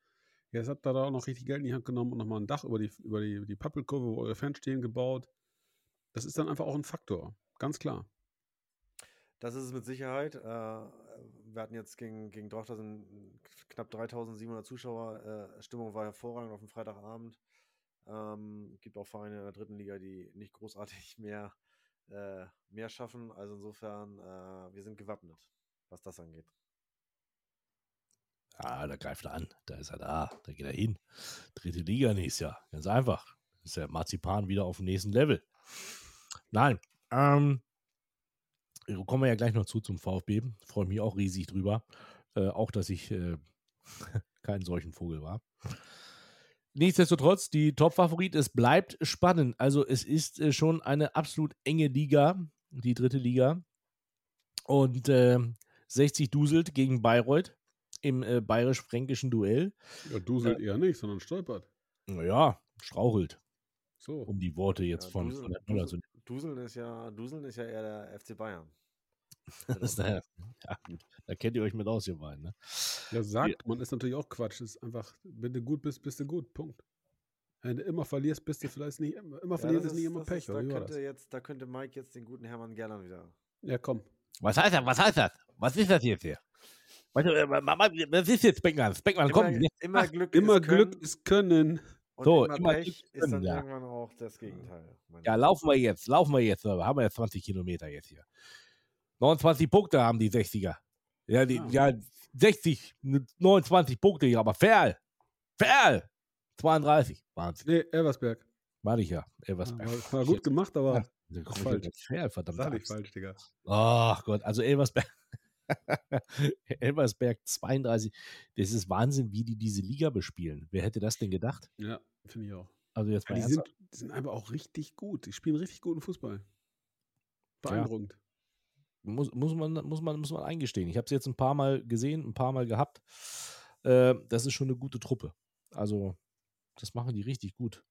Jetzt habt ihr da auch noch richtig Geld in die Hand genommen und nochmal ein Dach über die, über die, die Pappelkurve, wo eure Fans stehen, gebaut. Das ist dann einfach auch ein Faktor. Ganz klar. Das ist es mit Sicherheit. Äh, wir hatten jetzt gegen, gegen Drochtersen knapp 3700 Zuschauer. Äh, Stimmung war hervorragend auf dem Freitagabend. Ähm, gibt auch Vereine in der dritten Liga, die nicht großartig *laughs* mehr, äh, mehr schaffen. Also insofern, wir sind gewappnet, was das angeht. Ja, da greift er an. Da ist er da. Da geht er hin. Dritte Liga nächstes Jahr. Ganz einfach. ist der Marzipan wieder auf dem nächsten Level. Nein. Ähm, kommen wir ja gleich noch zu zum VfB. Freue mich auch riesig drüber. Äh, auch, dass ich äh, *laughs* kein solchen Vogel war. Nichtsdestotrotz, die Top-Favorit, es bleibt spannend. Also es ist äh, schon eine absolut enge Liga, die dritte Liga. Und 60 ähm, duselt gegen Bayreuth im äh, bayerisch-fränkischen Duell. Ja, duselt äh, eher nicht, sondern stolpert. Naja, strauchelt. So. Um die Worte jetzt ja, von, Dusel, von der Dusel, Dusel, Duseln ist ja, Duseln ist ja eher der FC Bayern. *laughs* das, ja, gut. Da kennt ihr euch mit aus, ihr beiden. Ne? Ja, sagt man, ist natürlich auch Quatsch. Das ist einfach, wenn du gut bist, bist du gut. Punkt. Wenn du immer verlierst, bist du vielleicht nicht, immer ja, verlierst, ist nicht immer Pech. Ist, da, könnte jetzt, da könnte Mike jetzt den guten Hermann Gerland wieder. Ja, komm. Was heißt das? Was heißt das? Was ist das jetzt hier? Was, äh, was ist jetzt Beckmann? Beckmann, komm. Immer, immer Glück Immer ist Glück Können ist Können. und So, immer, immer Pech Glück ist dann ja. irgendwann auch das Gegenteil. Ja, laufen wir jetzt, laufen wir jetzt. Wir haben ja 20 Kilometer jetzt hier. 29 Punkte haben die 60er. Ja, die, Ah. ja 60, 29 Punkte hier, aber Ferl. Ferl. 32. Wahnsinn. Nee, Elversberg. Warte ich ja. Was Ja, war, war gut gemacht, aber Ja, falsch. jetzt Ferl, verdammt. sag nicht falsch, Digga. Ach Gott, also Elversberg. *laughs* Elversberg 32. Das ist Wahnsinn, wie die diese Liga bespielen. Wer hätte das denn gedacht? Ja, finde ich auch. Also jetzt Ja, mal die, sind, die sind einfach auch richtig gut. Die spielen richtig guten Fußball. Beeindruckend. muss, muss, man, muss, man, muss man eingestehen. Ich habe es jetzt ein paar Mal gesehen, ein paar Mal gehabt. Äh, das ist schon eine gute Truppe. Also, das machen die richtig gut.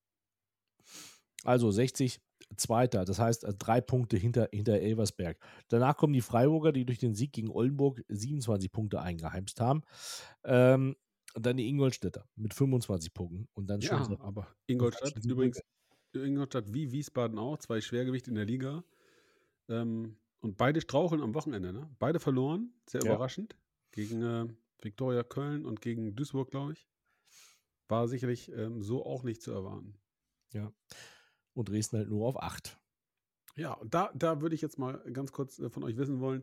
Also 60, Zweiter, das heißt äh, drei Punkte hinter, hinter Elversberg. Danach kommen die Freiburger, die durch den Sieg gegen Oldenburg 27 Punkte eingeheimst haben. Ähm, und dann die Ingolstädter mit 25 Punkten. Und dann schon Ja, aber Ingolstadt übrigens, Ingolstadt wie Wiesbaden auch, zwei Schwergewichte in der Liga. Ähm, und beide straucheln am Wochenende, ne? Beide verloren, sehr Ja. überraschend. Gegen äh, Viktoria Köln und gegen Duisburg, glaube ich. War sicherlich ähm, so auch nicht zu erwarten. Und Dresden halt nur auf 8. Ja, und da, da würde ich jetzt mal ganz kurz äh, von euch wissen wollen,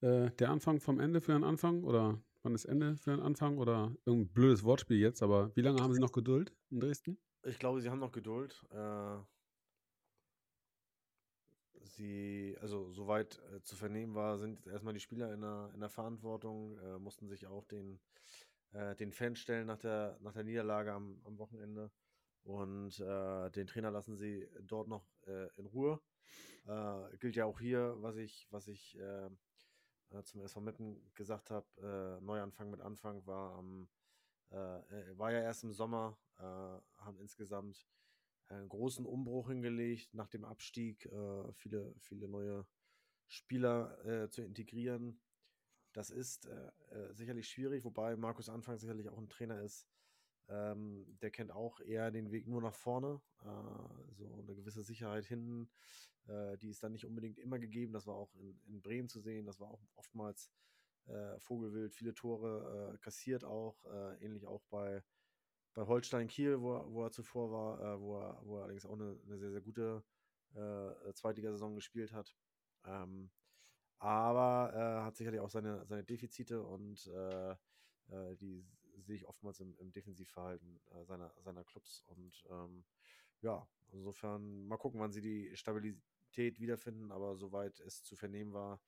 äh, der Anfang vom Ende für einen Anfang oder wann ist Ende für einen Anfang oder irgendein blödes Wortspiel jetzt, aber wie lange haben Sie noch Geduld in Dresden? Ich glaube, sie haben noch Geduld. Äh, sie, also soweit äh, zu vernehmen war, sind jetzt erstmal die Spieler in der, in der Verantwortung, äh, mussten sich auch den, äh, den Fans stellen nach der, nach der Niederlage am, am Wochenende. Und äh, den Trainer lassen sie dort noch äh, in Ruhe. Äh, gilt ja auch hier, was ich, was ich äh, äh, zum SV Meppen gesagt habe, äh, Neuanfang mit Anfang war am äh, war ja erst im Sommer, haben insgesamt einen großen Umbruch hingelegt nach dem Abstieg, viele, viele neue Spieler zu integrieren. Das ist sicherlich schwierig, wobei Markus Anfang sicherlich auch ein Trainer ist, ähm, der kennt auch eher den Weg nur nach vorne, äh, so eine gewisse Sicherheit hinten, äh, die ist dann nicht unbedingt immer gegeben. Das war auch in, in Bremen zu sehen, das war auch oftmals äh, Vogelwild, viele Tore äh, kassiert auch, äh, ähnlich auch bei, bei Holstein Kiel, wo, wo er zuvor war, äh, wo, er, wo er allerdings auch eine, eine sehr, sehr gute äh, Zweitligasaison gespielt hat. Ähm, aber hat sicherlich auch seine, seine Defizite und die sehe ich oftmals im, im Defensivverhalten äh, seiner, seiner Clubs. Und ähm, ja, insofern mal gucken, wann sie die Stabilität wiederfinden, aber soweit es zu vernehmen war,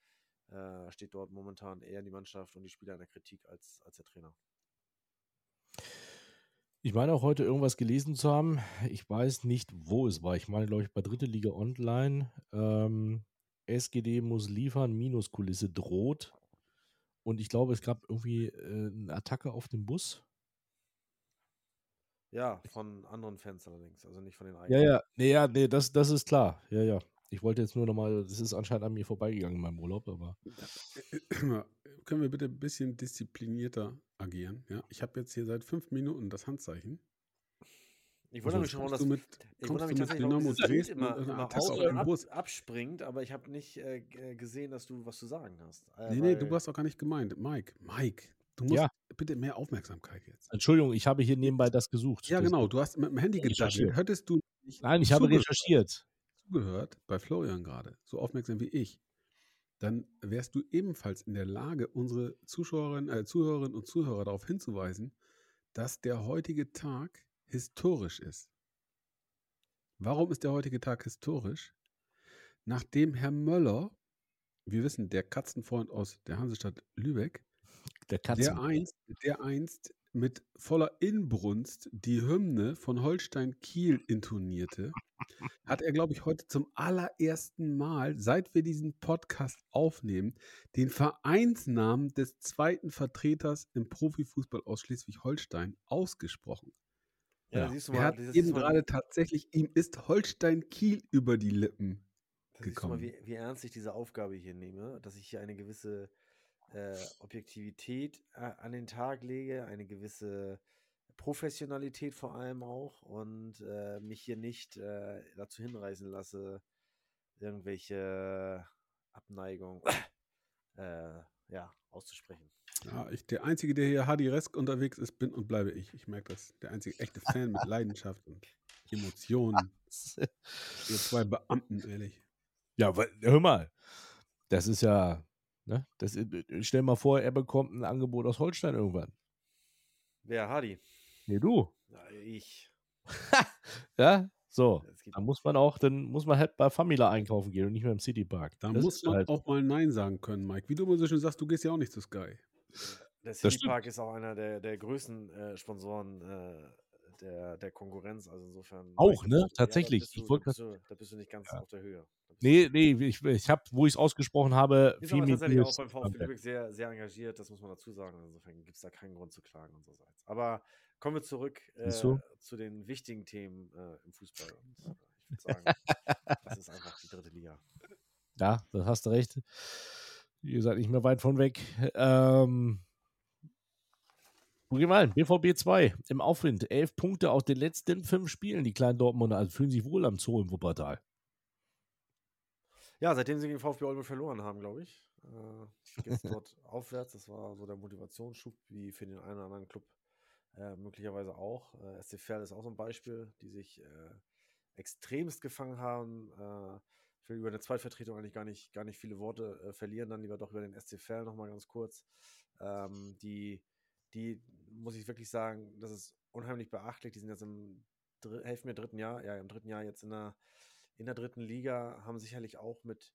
äh, steht dort momentan eher die Mannschaft und die Spieler in der Kritik als, als der Trainer. Ich meine auch heute irgendwas gelesen zu haben. Ich weiß nicht, wo es war. Ich meine, glaube ich, bei Dritte Liga Online. Ähm, SGD muss liefern, Minuskulisse droht. Und ich glaube, es gab irgendwie äh, eine Attacke auf den Bus. Ja, von anderen Fans allerdings, also nicht von den Ja, eigenen. ja, nee, ja, nee, das, das ist klar. Ja, ja. Ich wollte jetzt nur nochmal, das ist anscheinend an mir vorbeigegangen in meinem Urlaub, aber Können wir bitte ein bisschen disziplinierter agieren? Ja, ich habe jetzt hier seit fünf Minuten das Handzeichen. Ich wundere Also, mich schon, warum Kommst das du mit, ich wundere du mich mit tatsächlich, warum Dynamo dieses Dresden immer, immer auf den ab, Bus? abspringt, aber ich habe nicht äh, äh, gesehen, dass du was zu sagen hast. Äh, Nee, nee, du warst auch gar nicht gemeint. Mike, Mike, du musst Ja. bitte mehr Aufmerksamkeit jetzt. Entschuldigung, ich habe hier nebenbei das gesucht. Ja, Das- genau, du hast mit dem Handy gedacht. Hättest du nicht Nein, ich habe zugehört- recherchiert. zugehört bei Florian gerade, so aufmerksam wie ich, dann wärst du ebenfalls in der Lage, unsere Zuschauerinnen, äh, Zuhörerinnen und Zuhörer darauf hinzuweisen, dass der heutige Tag historisch ist. Warum ist der heutige Tag historisch? Nachdem Herr Möller, wir wissen, der Katzenfreund aus der Hansestadt Lübeck, Der der einst, der einst mit voller Inbrunst die Hymne von Holstein Kiel intonierte, hat er, glaube ich, heute zum allerersten Mal, seit wir diesen Podcast aufnehmen, den Vereinsnamen des zweiten Vertreters im Profifußball aus Schleswig-Holstein ausgesprochen. Ja, ja. siehst du Er mal, hat das eben mal, gerade tatsächlich, ihm ist Holstein Kiel über die Lippen. du mal gekommen. wie, wie ernst ich diese Aufgabe hier nehme, dass ich hier eine gewisse äh, Objektivität äh, an den Tag lege, eine gewisse Professionalität vor allem auch und äh, mich hier nicht äh, dazu hinreißen lasse, irgendwelche Abneigung äh, ja, auszusprechen. Ja, ich, der Einzige, der hier Hardy Resk unterwegs ist, bin und bleibe ich. Ich merke das. Der einzige echte Fan mit *laughs* Leidenschaft und Emotionen. *laughs* Ihr zwei Beamten, ehrlich. Ja, weil, hör mal. Das ist ja, ne? Das, stell mal vor, er bekommt ein Angebot aus Holstein irgendwann. Wer, Hardy? Nee, du. *laughs* Ja, ich. ja, so. Da muss man auch, dann muss man halt bei Famila einkaufen gehen und nicht mehr im Citypark. Da das muss man halt auch mal Nein sagen können, Mike. Wie du immer so schön sagst, du gehst ja auch nicht zu Sky. Der Citypark ist auch einer der, der größten äh, Sponsoren äh, der, der Konkurrenz. Also insofern. Auch, ne? Tatsächlich. Ja, da, bist du, da, bist du, nicht ganz ja. auf der Höhe. Nee, nee, ich, ich habe, wo ich es ausgesprochen habe, ist viel aber tatsächlich auch beim VfB Lübeck sehr, sehr engagiert, das muss man dazu sagen. Insofern gibt es da keinen Grund zu klagen unsererseits. Aber kommen wir zurück äh, zu den wichtigen Themen äh, im Fußball. Und, äh, ich würde sagen, das ist einfach die dritte Liga. Ja, das hast du recht. Ihr seid nicht mehr weit von weg. Ähm, hin? BVB 2 im Aufwind. Elf Punkte aus den letzten fünf Spielen. Die kleinen Dortmunder also fühlen sich wohl am Zoo im Wuppertal. Ja, seitdem sie gegen VfB Oldenburg verloren haben, glaube ich. Äh, Geht es dort *laughs* aufwärts. Das war so der Motivationsschub, wie für den einen oder anderen Club äh, möglicherweise auch. Äh, SC Verl ist auch so ein Beispiel, die sich äh, extremst gefangen haben. Äh, ich will über eine Zweitvertretung eigentlich gar nicht, gar nicht viele Worte äh, verlieren, dann lieber doch über den SC Verl nochmal ganz kurz. Ähm, die, die, muss ich wirklich sagen, das ist unheimlich beachtlich. Die sind jetzt im helfen mir dritten Jahr, ja, im dritten Jahr jetzt in der in der dritten Liga, haben sicherlich auch mit,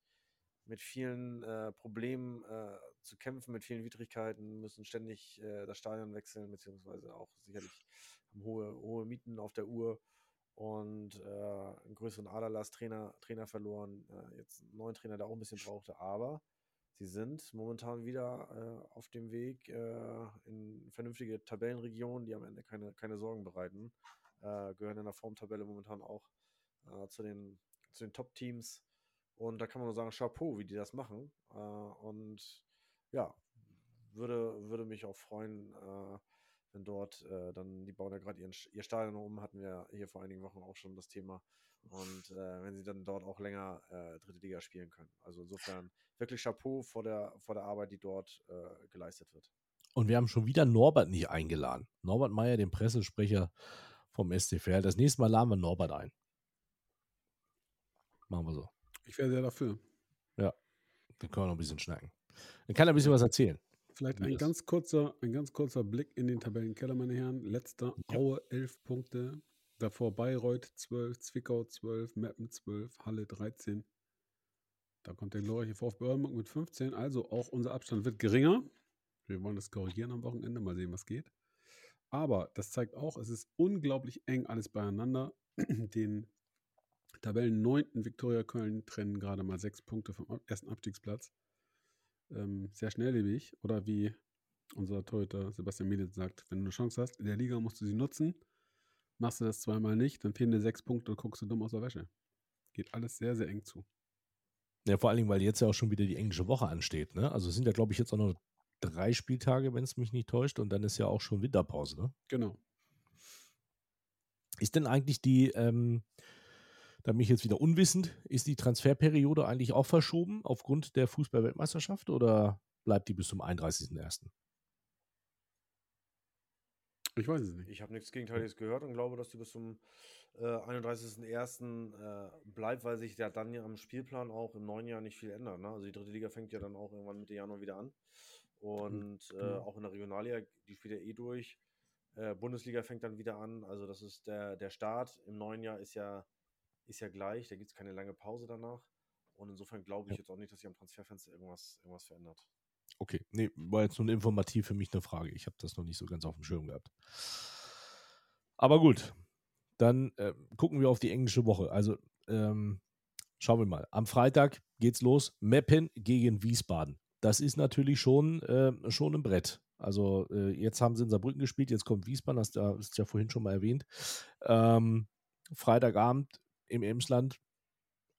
mit vielen äh, Problemen äh, zu kämpfen, mit vielen Widrigkeiten, müssen ständig äh, das Stadion wechseln, beziehungsweise auch sicherlich haben hohe, hohe Mieten auf der Uhr und äh, einen größeren Aderlass Trainer, Trainer verloren, äh, jetzt einen neuen Trainer, der auch ein bisschen brauchte, aber sie sind momentan wieder äh, auf dem Weg in vernünftige Tabellenregionen, die am Ende keine, keine Sorgen bereiten, gehören in der Formtabelle momentan auch zu den zu den Top-Teams. Und da kann man nur sagen, Chapeau, wie die das machen. Äh, und ja, würde, würde mich auch freuen, äh, wenn dort äh, dann, die bauen ja gerade ihr Stadion um, hatten wir hier vor einigen Wochen auch schon das Thema. Und äh, wenn sie dann dort auch länger äh, dritte Liga spielen können. Also insofern wirklich Chapeau vor der, vor der Arbeit, die dort äh, geleistet wird. Und wir haben schon wieder Norbert nicht eingeladen. Norbert Meyer, den Pressesprecher vom STFL. Das nächste Mal laden wir Norbert ein. Machen wir so. Ich wäre sehr dafür. Ja, dann können wir noch ein bisschen schnacken. Dann kann er ein bisschen was erzählen. Vielleicht ein ganz, kurzer, ein ganz kurzer Blick in den Tabellenkeller, meine Herren. Letzter ja. Aue 11 Punkte. Davor Bayreuth 12, Zwickau 12, Meppen 12, Halle 13. Da kommt der glorreiche VfB Oldenburg mit 15. Also auch unser Abstand wird geringer. Wir wollen das korrigieren am Wochenende. Mal sehen, was geht. Aber das zeigt auch, es ist unglaublich eng alles beieinander. *clears throat* Den Tabellen 9. Viktoria Köln trennen gerade mal sechs Punkte vom ersten Abstiegsplatz. Ähm, sehr schnelllebig. Oder wie unser Torhüter Sebastian Medit sagt, wenn du eine Chance hast, in der Liga musst du sie nutzen. Machst du das zweimal nicht, dann fehlen dir sechs Punkte und guckst du dumm aus der Wäsche. Geht alles sehr, sehr eng zu. Ja, vor allen Dingen, weil jetzt ja auch schon wieder die englische Woche ansteht. Ne? Also es sind ja, glaube ich, jetzt auch noch drei Spieltage, wenn es mich nicht täuscht. Und dann ist ja auch schon Winterpause. Ne? Genau. Ist denn eigentlich die, ähm, da bin ich jetzt wieder unwissend. Ist die Transferperiode eigentlich auch verschoben aufgrund der Fußball-Weltmeisterschaft oder bleibt die bis zum 31.01.? Ich weiß es nicht. Ich habe nichts Gegenteiliges gehört und glaube, dass die bis zum äh, 31.01. Äh, bleibt, weil sich ja dann ja am Spielplan auch im neuen Jahr nicht viel ändert. Ne? Also die dritte Liga fängt ja dann auch irgendwann Mitte Januar wieder an. Und äh, genau. auch in der Regionalliga, die spielt ja eh durch. Äh, Bundesliga fängt dann wieder an. Also das ist der, der Start. Im neuen Jahr ist ja ist ja gleich, da gibt es keine lange Pause danach. Und insofern glaube ich jetzt auch nicht, dass sich am Transferfenster irgendwas, irgendwas verändert. Okay, nee, war jetzt nur informativ für mich eine Frage. Ich habe das noch nicht so ganz auf dem Schirm gehabt. Aber gut, dann äh, gucken wir auf die englische Woche. Also ähm, schauen wir mal. Am Freitag geht's los. Meppen gegen Wiesbaden. Das ist natürlich schon, äh, schon ein Brett. Also äh, jetzt haben sie in Saarbrücken gespielt, jetzt kommt Wiesbaden, das ist ja vorhin schon mal erwähnt. Ähm, Freitagabend im Emsland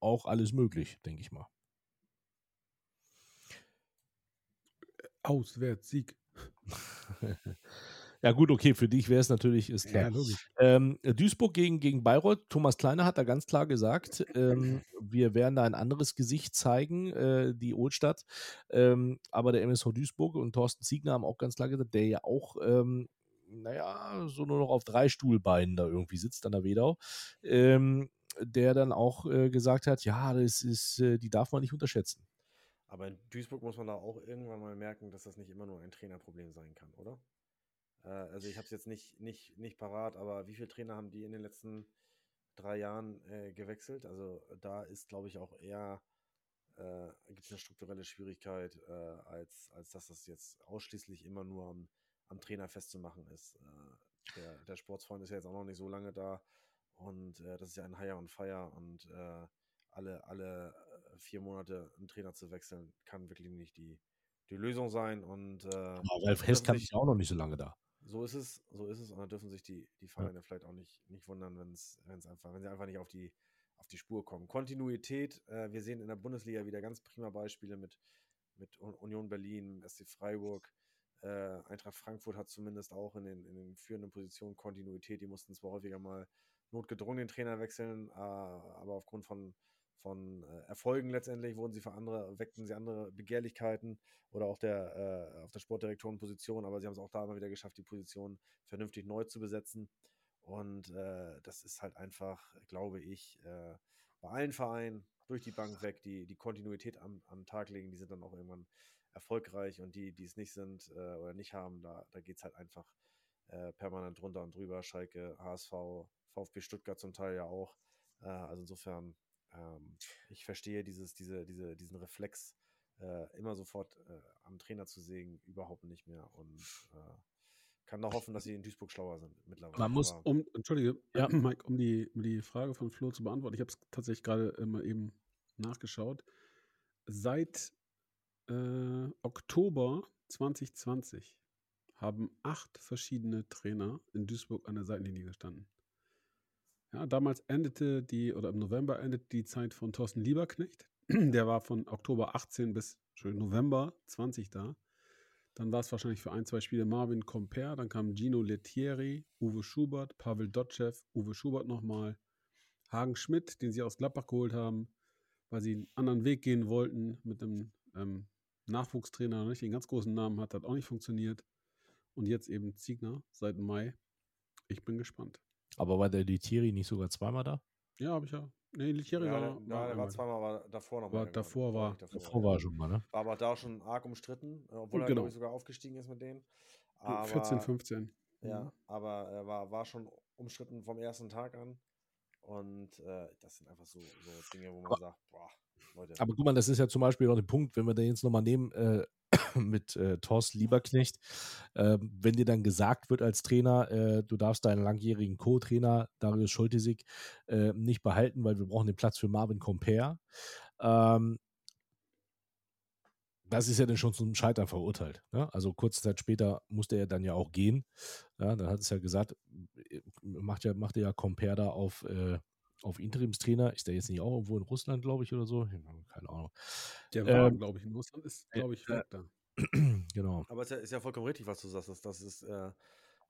auch alles möglich, denke ich mal. Auswärts Sieg. *laughs* Ja, gut, okay, für dich wäre es natürlich, ist klar. Ja. Ähm, Duisburg gegen, gegen Bayreuth, Thomas Kleiner hat da ganz klar gesagt, ähm, wir werden da ein anderes Gesicht zeigen, äh, die Oldstadt. Ähm, aber der MSV Duisburg und Thorsten Ziegner haben auch ganz klar gesagt, der ja auch, ähm, naja, so nur noch auf drei Stuhlbeinen da irgendwie sitzt an der Wedau, ähm, der dann auch äh, gesagt hat, ja, das ist, äh, die darf man nicht unterschätzen. Aber in Duisburg muss man da auch irgendwann mal merken, dass das nicht immer nur ein Trainerproblem sein kann, oder? Äh, also ich habe es jetzt nicht, nicht, nicht parat, aber wie viele Trainer haben die in den letzten drei Jahren äh, gewechselt? Also da ist, glaube ich, auch eher, äh, gibt es eine strukturelle Schwierigkeit, äh, als, als dass das jetzt ausschließlich immer nur am, am Trainer festzumachen ist. Der, der Sportsfreund ist ja jetzt auch noch nicht so lange da und äh, das ist ja ein Hire und Fire und alle, alle vier Monate einen Trainer zu wechseln, kann wirklich nicht die, die Lösung sein. Und, äh, Aber Ralf Hess kann ich auch noch nicht so lange da. So ist es, so ist es. Und da dürfen sich die, die Vereine ja. vielleicht auch nicht, nicht wundern, wenn es einfach, wenn sie einfach nicht auf die, auf die Spur kommen. Kontinuität, äh, wir sehen in der Bundesliga wieder ganz prima Beispiele mit, mit Union Berlin, SC Freiburg. Äh, Eintracht Frankfurt hat zumindest auch in den, in den führenden Positionen Kontinuität. Die mussten zwar häufiger mal notgedrungen den Trainer wechseln, äh, aber aufgrund von von äh, Erfolgen letztendlich wurden sie für andere, weckten sie andere Begehrlichkeiten oder auch der äh, auf der Sportdirektorenposition, aber sie haben es auch da immer wieder geschafft, die Position vernünftig neu zu besetzen. Und äh, das ist halt einfach, glaube ich, äh, bei allen Vereinen durch die Bank weg, die die Kontinuität am, am Tag legen, die sind dann auch irgendwann erfolgreich und die, die es nicht sind äh, oder nicht haben, da, da geht es halt einfach permanent drunter und drüber. Schalke, HSV, VfB Stuttgart zum Teil ja auch. also insofern ähm, ich verstehe dieses, diese, diese, diesen Reflex, äh, immer sofort äh, am Trainer zu sägen, überhaupt nicht mehr. Und äh, kann nur hoffen, dass sie in Duisburg schlauer sind mittlerweile. Man muss, um, Entschuldige, ja. Mike, um die, um die Frage von Flo zu beantworten, ich habe es tatsächlich gerade mal eben nachgeschaut. Seit äh, Oktober 2020 haben acht verschiedene Trainer in Duisburg an der Seitenlinie gestanden. Ja, damals endete die, oder im November endete die Zeit von Thorsten Lieberknecht. *clears throat* Der war von Oktober 18 bis November 20 da. Dann war es wahrscheinlich für ein, zwei Spiele Marvin Comper. Dann kam Gino Lettieri, Uwe Schubert, Pavel Dotschew, Uwe Schubert nochmal, Hagen Schmidt, den sie aus Gladbach geholt haben, weil sie einen anderen Weg gehen wollten mit einem ähm, Nachwuchstrainer, nicht den ganz großen Namen hat, hat auch nicht funktioniert. Und jetzt eben Ziegner seit Mai. Ich bin gespannt. Aber war der Litieri nicht sogar zweimal da? Ja, habe ich ja. Nee, Litieri ja, war, der, war, ja, der war zweimal, aber davor noch war, Davor war, davor, davor war schon mal, ne? War aber da schon arg umstritten, äh, obwohl er, genau. glaube ich, sogar aufgestiegen ist mit denen. Aber, 14, 15. Ja, mhm. aber er war, war schon umstritten vom ersten Tag an. Und äh, das sind einfach so, so Dinge, wo man aber, sagt, boah, Leute. Aber guck mal, das ist ja zum Beispiel auch der Punkt, wenn wir den jetzt nochmal nehmen, äh, mit äh, Thorsten Lieberknecht. Äh, wenn dir dann gesagt wird als Trainer, äh, du darfst deinen langjährigen Co-Trainer Darius Schultesig äh, nicht behalten, weil wir brauchen den Platz für Marvin Comper. Ähm, das ist ja dann schon zum Scheitern verurteilt. Ne? Also kurze Zeit später musste er dann ja auch gehen. Ja, dann hat es ja gesagt, äh, macht ja, macht er ja Comper da auf, äh, auf Interimstrainer. Ist der jetzt nicht auch irgendwo in Russland, glaube ich, oder so? Keine Ahnung. Der war, ähm, glaube ich, in Russland, ist, glaube ich, weg da. *clears throat* genau. Aber es ist, ja, ist ja, vollkommen richtig, was du sagst. Das, das ist, äh,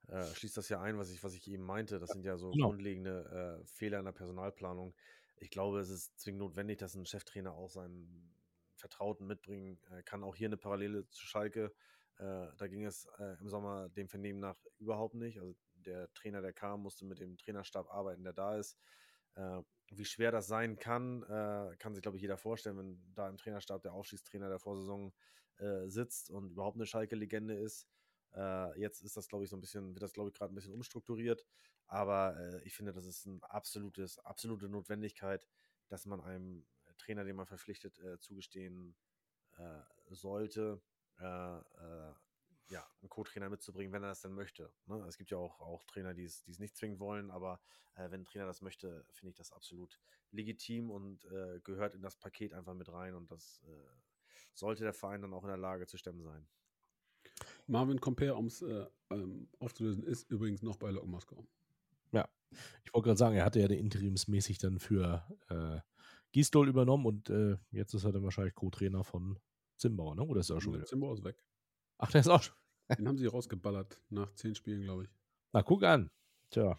äh, schließt das ja ein, was ich, was ich eben meinte. Das sind ja so genau. grundlegende äh, Fehler in der Personalplanung. Ich glaube, es ist zwingend notwendig, dass ein Cheftrainer auch seinen Vertrauten mitbringen äh, kann. Auch hier eine Parallele zu Schalke. Äh, da ging es äh, im Sommer dem Vernehmen nach überhaupt nicht. Also der Trainer, der kam, musste mit dem Trainerstab arbeiten, der da ist. Wie schwer das sein kann, kann sich, glaube ich, jeder vorstellen, wenn da im Trainerstab der Aufstiegstrainer der Vorsaison äh, sitzt und überhaupt eine Schalke-Legende ist. Äh, jetzt ist das, glaube ich, so ein bisschen, wird das, glaube ich, gerade ein bisschen umstrukturiert. Aber äh, ich finde, das ist ein absolutes, absolute Notwendigkeit, dass man einem Trainer, den man verpflichtet, äh, zugestehen sollte, ja, einen Co-Trainer mitzubringen, wenn er das denn möchte. Ne? Es gibt ja auch, auch Trainer, die es nicht zwingend wollen, aber äh, wenn ein Trainer das möchte, finde ich das absolut legitim und äh, gehört in das Paket einfach mit rein und das äh, sollte der Verein dann auch in der Lage zu stemmen sein. Marvin Compare, um es äh, ähm, aufzulösen, ist übrigens noch bei Lok Moskau. Ja, ich wollte gerade sagen, er hatte ja den interimsmäßig dann für äh, Gisdol übernommen und äh, jetzt ist er dann wahrscheinlich Co-Trainer von Zimbauer, ne? Oder ist er auch schon wieder? Zimbauer ist weg. Ach, der ist auch schon. *laughs* Den haben sie rausgeballert nach zehn Spielen, glaube ich. Na, guck an. Tja.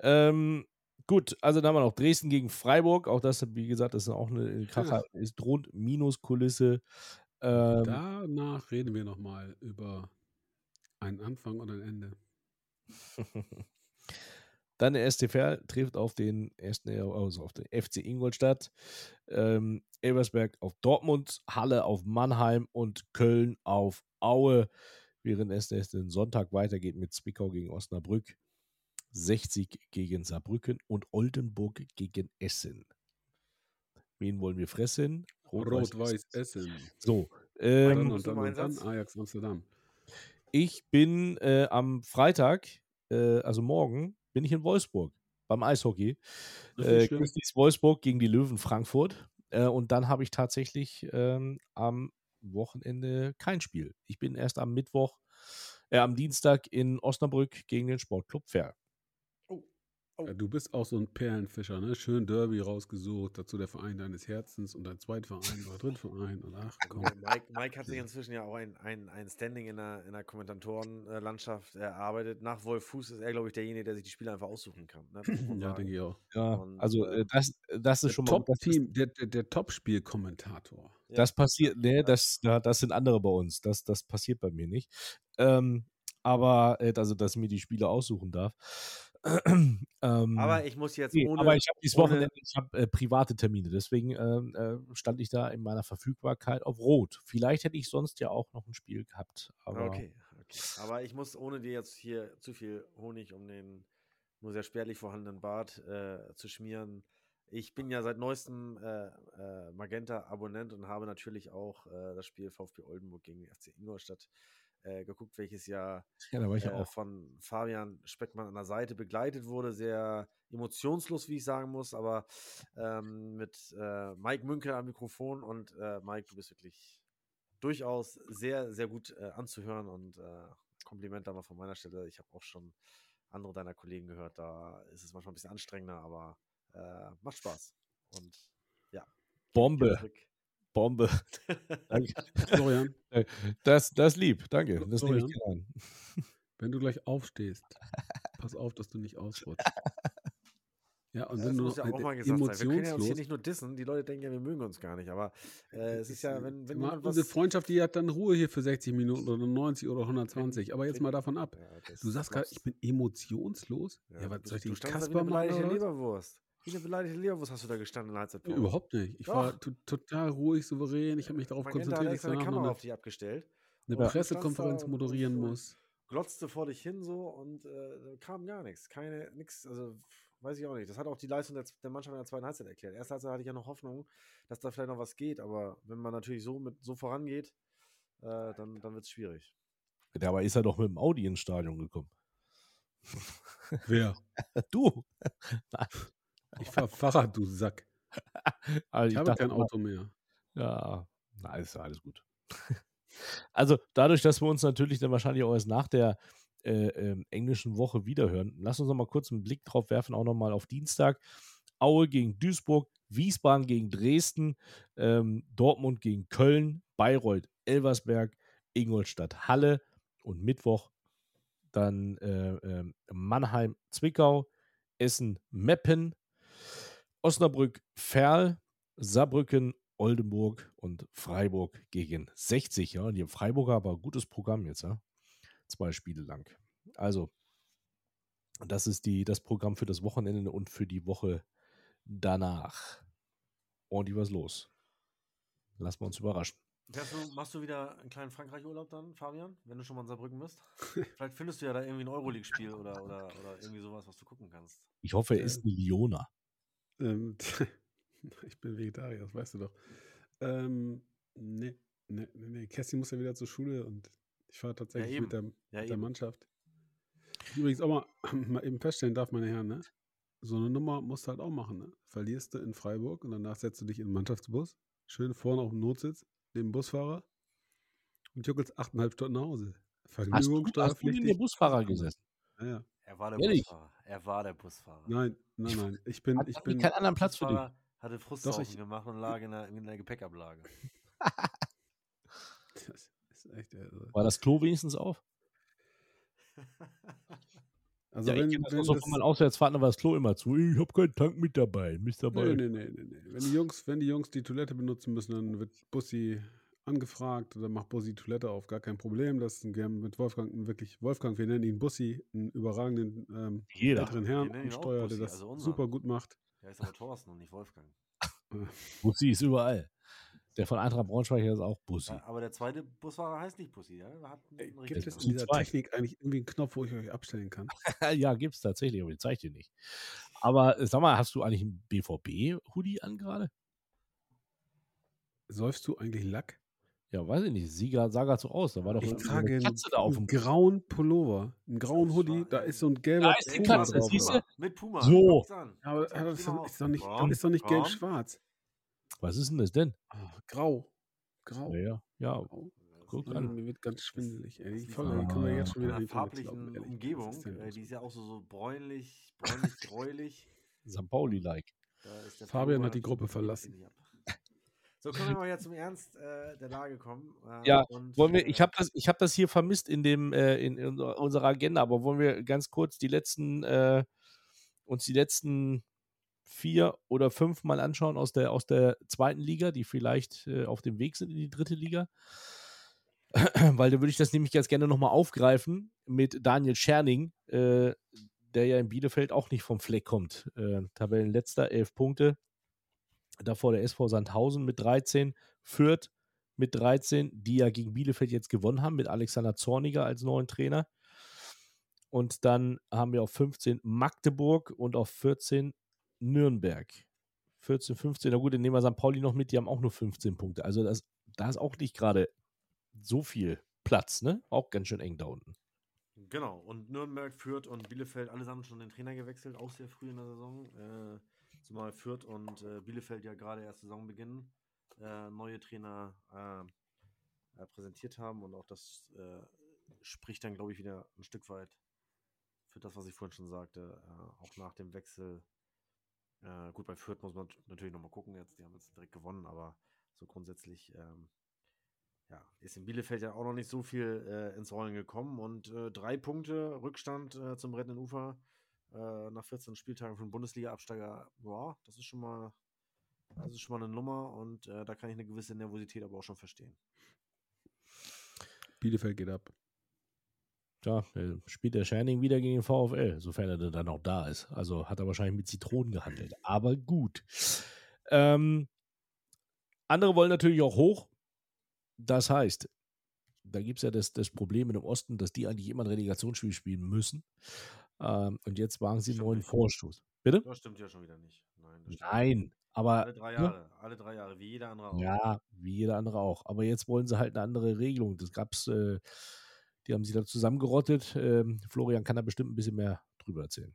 Ähm, gut, also dann haben wir noch Dresden gegen Freiburg. Auch das, wie gesagt, das ist auch eine Kracher, ist droht Minuskulisse. Ähm, Danach reden wir nochmal über einen Anfang und ein Ende. *laughs* Dann der STFR trifft auf den ersten, also auf den FC Ingolstadt, ähm, Elversberg auf Dortmund, Halle auf Mannheim und Köln auf Aue, während es den Sonntag weitergeht mit Zwickau gegen Osnabrück, 60 gegen Saarbrücken und Oldenburg gegen Essen. Wen wollen wir fressen? Rot-Weiß Essen. So. Ähm, und, dann, und dann Ajax Amsterdam. Ich bin äh, am Freitag, äh, also morgen, bin ich in Wolfsburg beim Eishockey. Äh, Wolfsburg gegen die Löwen Frankfurt. Äh, und dann habe ich tatsächlich ähm, am Wochenende kein Spiel. Ich bin erst am Mittwoch, äh, am Dienstag in Osnabrück gegen den Sportclub Fair. Oh. Ja, du bist auch so ein Perlenfischer, ne? Schön Derby rausgesucht, dazu der Verein deines Herzens und dein Zweitverein oder Drittverein. Und ach, *laughs* komm. Mike, Mike, hat sich inzwischen ja auch ein, ein, ein Standing in der, in der Kommentatorenlandschaft erarbeitet. Nach Wolf Fuß ist er, glaube ich, derjenige, der sich die Spiele einfach aussuchen kann. Ne? ja, denke ich auch. Ja, und, also äh, das, das ist schon mal. Top-Team, der, der, der Top-Spiel-Kommentator. Das passiert, nee, das, das sind andere bei uns. Das, das passiert bei mir nicht. Ähm, aber, äh, also, dass ich mir die Spiele aussuchen darf *clears throat* ähm, aber ich muss jetzt nee, ohne. Aber ich habe dieses Wochenende, ich habe äh, private Termine, deswegen ähm, äh, stand ich da in meiner Verfügbarkeit auf Rot. Vielleicht hätte ich sonst ja auch noch ein Spiel gehabt. Aber okay, okay. Aber ich muss, ohne dir jetzt hier zu viel Honig um den nur sehr spärlich vorhandenen Bart äh, zu schmieren, ich bin ja seit neuestem äh, äh, Magenta-Abonnent und habe natürlich auch äh, das Spiel VfB Oldenburg gegen FC Ingolstadt äh, geguckt, welches ja, ja äh, von Fabian Speckmann an der Seite begleitet wurde. Sehr emotionslos, wie ich sagen muss, aber ähm, mit äh, Mike Münkel am Mikrofon und äh, Mike, du bist wirklich durchaus sehr, sehr gut äh, anzuhören und Kompliment da mal von meiner Stelle. Ich habe auch schon andere deiner Kollegen gehört, da ist es manchmal ein bisschen anstrengender, aber macht Spaß. Und ja. Bombe. Bombe. *laughs* Danke. Florian. Das, das lieb, danke. Das nehme ich dir an. *laughs* Wenn du gleich aufstehst, pass auf, dass du nicht ausrutschst. *laughs* Ja, und ja, wenn das du muss ja auch mal gesagt sein. Wir können ja uns hier nicht nur dissen. Die Leute denken ja, wir mögen uns gar nicht. Aber äh, es ist ja, wenn, wenn jemand Unsere Freundschaft, die hat dann Ruhe hier für 60 Minuten oder 90 oder 120. Aber jetzt mal davon ab. Ja, du sagst gerade, ich bin emotionslos. Ja, ja was soll ich den Kasper machen? Leberwurst. Wie eine beleidigte Leberwurst hast du da gestanden in der Halbzeitpause? Überhaupt nicht. Ich Doch. war total ruhig, souverän. Ich habe mich darauf Magenta konzentriert, dass ich eine Kamera auf dich abgestellt. Eine Pressekonferenz moderieren muss. Glotzte vor dich hin so und äh, kam gar nichts. Keine, nix, also weiß ich auch nicht. Das hat auch die Leistung der, der Mannschaft in der zweiten Halbzeit erklärt. Erste Halbzeit hatte ich ja noch Hoffnung, dass da vielleicht noch was geht, aber wenn man natürlich so mit so vorangeht, äh, dann, dann wird es schwierig. Ja, aber ist er doch mit dem Audi ins Stadion gekommen. Wer? *laughs* du. *laughs* Ich fahre Fahrrad, du Sack. *laughs* also ich, ich habe kein Auto mehr. Ja, na, ist alles gut. *laughs* also dadurch, dass wir uns natürlich dann wahrscheinlich auch erst nach der äh, äh, englischen Woche wiederhören, lass uns noch mal kurz einen Blick drauf werfen, auch noch mal auf Dienstag. Aue gegen Duisburg, Wiesbaden gegen Dresden, ähm, Dortmund gegen Köln, Bayreuth, Elversberg, Ingolstadt, Halle und Mittwoch dann äh, ähm, Mannheim, Zwickau, Essen, Meppen, Osnabrück, Ferl, Saarbrücken, Oldenburg und Freiburg gegen 60. Ja, die Freiburger aber gutes Programm jetzt, ja. Zwei Spiele lang. Also, das ist die, das Programm für das Wochenende und für die Woche danach. Und die was los. Lassen wir uns überraschen. Du, machst du wieder einen kleinen Frankreich-Urlaub dann, Fabian, wenn du schon mal in Saarbrücken bist? Vielleicht findest du ja da irgendwie ein Euroleague-Spiel oder, oder, oder irgendwie sowas, was du gucken kannst. Ich hoffe, er ist ein Lioner. Ähm, *laughs* ich bin Vegetarier, das weißt du doch. Ähm, nee, nee, nee, nee. Kerstin muss ja wieder zur Schule und ich fahre tatsächlich ja, mit, der, ja, der Mannschaft. Übrigens auch mal, *laughs* mal eben feststellen darf, meine Herren, ne? So eine Nummer musst du halt auch machen, ne? Verlierst du in Freiburg und danach setzt du dich in den Mannschaftsbus, schön vorne auf dem Notsitz, neben Busfahrer und juckelst achteinhalb Stunden nach Hause. Vergnügungssteuer. Hast du, hast du neben dem Busfahrer gesessen? Ja, ja. Er war der Ehrlich? Busfahrer. Er war der Busfahrer. Nein, nein, nein. Ich bin. Hat, ich bin keinen anderen Platz für dich. Hatte Frusthaufen gemacht und lag in der, in der Gepäckablage. *laughs* das ist echt, also. War das Klo wenigstens auf? *laughs* Also ja, wenn, ich kenne das so von meinen Auswärtsfahrten war das Klo immer zu. Ich habe keinen Tank mit dabei. Mist dabei. Nee, nee, nee, nee, Wenn die Jungs, wenn die Jungs die Toilette benutzen müssen, dann wird Bussi angefragt oder macht Bussi Toilette auf, gar kein Problem. Das ist ein, mit Wolfgang wirklich, Wolfgang, wir nennen ihn Bussi, einen überragenden ähm, älteren Herrn am Steuer, Bussi, der das also super gut macht. Ja, ist aber Thorsten und nicht Wolfgang. *laughs* Bussi ist überall. Der von Eintracht Braunschweig ist auch Bussi. Ja, aber der zweite Busfahrer heißt nicht Bussi, ja? Ey, gibt es in dieser zwei. Technik eigentlich irgendwie einen Knopf, wo ich euch abstellen kann? *laughs* ja, gibt es tatsächlich, aber den zeige ich dir nicht. Aber äh, sag mal, hast du eigentlich einen BVB-Hoodie an gerade? Säufst du eigentlich Lack? Ja, weiß ich nicht. Sieger sah gerade so aus. Da war doch ich trage eine Katze da auf dem grauen Pullover, einen grauen Hoodie. Da ist so ein gelber da ist die Katze, drauf. Siehst du? Mit Puma. So. Ja, aber das ist doch, ist doch nicht, ist doch nicht gelb-schwarz. Was ist denn das denn? Oh, grau. Grau. Ja, ja. Grau. Guck an. Mir wird ganz schwindelig. Ey. Die Folge können wir jetzt schon wieder in der farblichen glauben, Umgebung. Ist äh, die ist ja auch so, so bräunlich, bräunlich, gräulich. St. Pauli-like. Fabian hat die Gruppe verlassen. So können wir mal ja zum Ernst äh, der Lage kommen. Äh, ja, und, wollen wir, ich habe das, hab das hier vermisst in, dem, äh, in, in, unserer Agenda, aber wollen wir ganz kurz die letzten, äh, uns die letzten vier oder fünf mal anschauen aus der, aus der zweiten Liga, die vielleicht äh, auf dem Weg sind in die dritte Liga? *clears throat* Weil da würde ich das nämlich ganz gerne nochmal aufgreifen mit Daniel Scherning, äh, der ja in Bielefeld auch nicht vom Fleck kommt. Tabellenletzter, elf Punkte, davor der SV Sandhausen mit 13, Fürth mit 13, die ja gegen Bielefeld jetzt gewonnen haben, mit Alexander Zorniger als neuen Trainer. Und dann haben wir auf 15 Magdeburg und auf 14 Nürnberg. 14, 15, na gut, dann nehmen wir St. Pauli noch mit, die haben auch nur 15 Punkte. Also das, da ist auch nicht gerade so viel Platz, ne? Auch ganz schön eng da unten. Genau, und Nürnberg, Fürth und Bielefeld, allesamt schon den Trainer gewechselt, auch sehr früh in der Saison. Äh, Zumal Fürth und äh, Bielefeld ja gerade erst Saisonbeginn äh, neue Trainer äh, präsentiert haben und auch das äh, spricht dann, glaube ich, wieder ein Stück weit für das, was ich vorhin schon sagte, äh, auch nach dem Wechsel. Äh, gut, bei Fürth muss man natürlich nochmal gucken jetzt, die haben jetzt direkt gewonnen, aber so grundsätzlich ähm, ja, ist in Bielefeld ja auch noch nicht so viel ins Rollen gekommen und drei Punkte Rückstand zum rettenden Ufer äh, nach 14 Spieltagen für einen Bundesliga-Absteiger, ja, das ist schon mal, das ist schon mal eine Nummer und äh, da kann ich eine gewisse Nervosität aber auch schon verstehen. Bielefeld geht ab. Ja, spielt der Shining wieder gegen den VfL, sofern er dann auch da ist. Also hat er wahrscheinlich mit Zitronen gehandelt. Aber gut. Ähm, andere wollen natürlich auch hoch. Das heißt, da gibt es ja das, das Problem dem Osten, dass die eigentlich immer ein Relegationsspiel spielen müssen. Ähm, und jetzt wagen sie einen neuen Vorstoß. Bitte? Das stimmt ja schon wieder nicht. Nein, Nein aber. Alle drei Jahre, ne? alle drei Jahre, wie jeder andere auch. Ja, wie jeder andere auch. Aber jetzt wollen sie halt eine andere Regelung. Das gab's, äh, die haben sie da zusammengerottet. Ähm, Florian kann da bestimmt ein bisschen mehr drüber erzählen.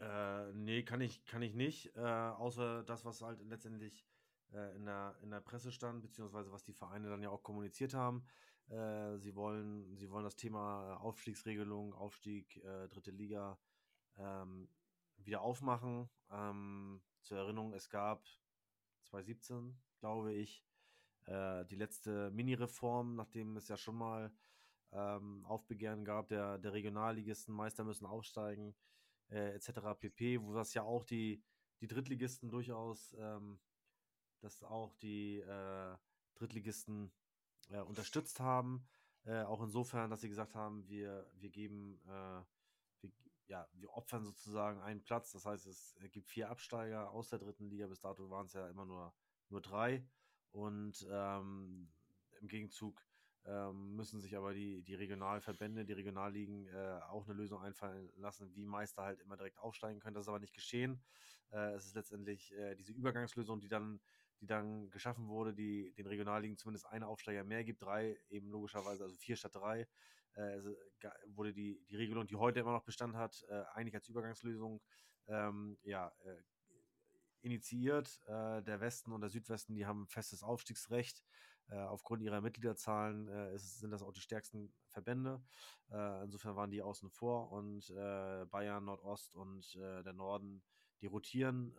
Äh, nee, kann ich, kann ich nicht. Äh, außer das, was halt letztendlich äh, in, der, in der Presse stand, beziehungsweise was die Vereine dann ja auch kommuniziert haben. Äh, sie, wollen, sie wollen das Thema Aufstiegsregelung, Aufstieg, äh, dritte Liga ähm, wieder aufmachen. Ähm, zur Erinnerung, es gab 2017, glaube ich, äh, die letzte Mini-Reform, nachdem es ja schon mal ähm, Aufbegehren gab, der, der Regionalligisten, Meister müssen aufsteigen, äh, etc. pp., wo das ja auch die, die Drittligisten durchaus, ähm, dass auch die äh, Drittligisten äh, unterstützt haben. Äh, auch insofern, dass sie gesagt haben, wir, wir geben, äh, wir, ja, wir opfern sozusagen einen Platz. Das heißt, es gibt vier Absteiger aus der dritten Liga. Bis dato waren es ja immer nur, nur drei. Und ähm, im Gegenzug ähm, müssen sich aber die, die Regionalverbände, die Regionalligen äh, auch eine Lösung einfallen lassen, wie Meister halt immer direkt aufsteigen können. Das ist aber nicht geschehen. Äh, es ist letztendlich äh, diese Übergangslösung, die dann die dann geschaffen wurde, die den Regionalligen zumindest eine Aufsteiger mehr gibt, drei eben logischerweise, also vier statt drei, äh, also wurde die, die Regelung, die heute immer noch Bestand hat, äh, eigentlich als Übergangslösung ähm, ja, äh, initiiert. Äh, der Westen und der Südwesten, die haben festes Aufstiegsrecht. Äh, aufgrund ihrer Mitgliederzahlen äh, ist, sind das auch die stärksten Verbände. insofern waren die außen vor und Bayern, Nordost und der Norden, die rotieren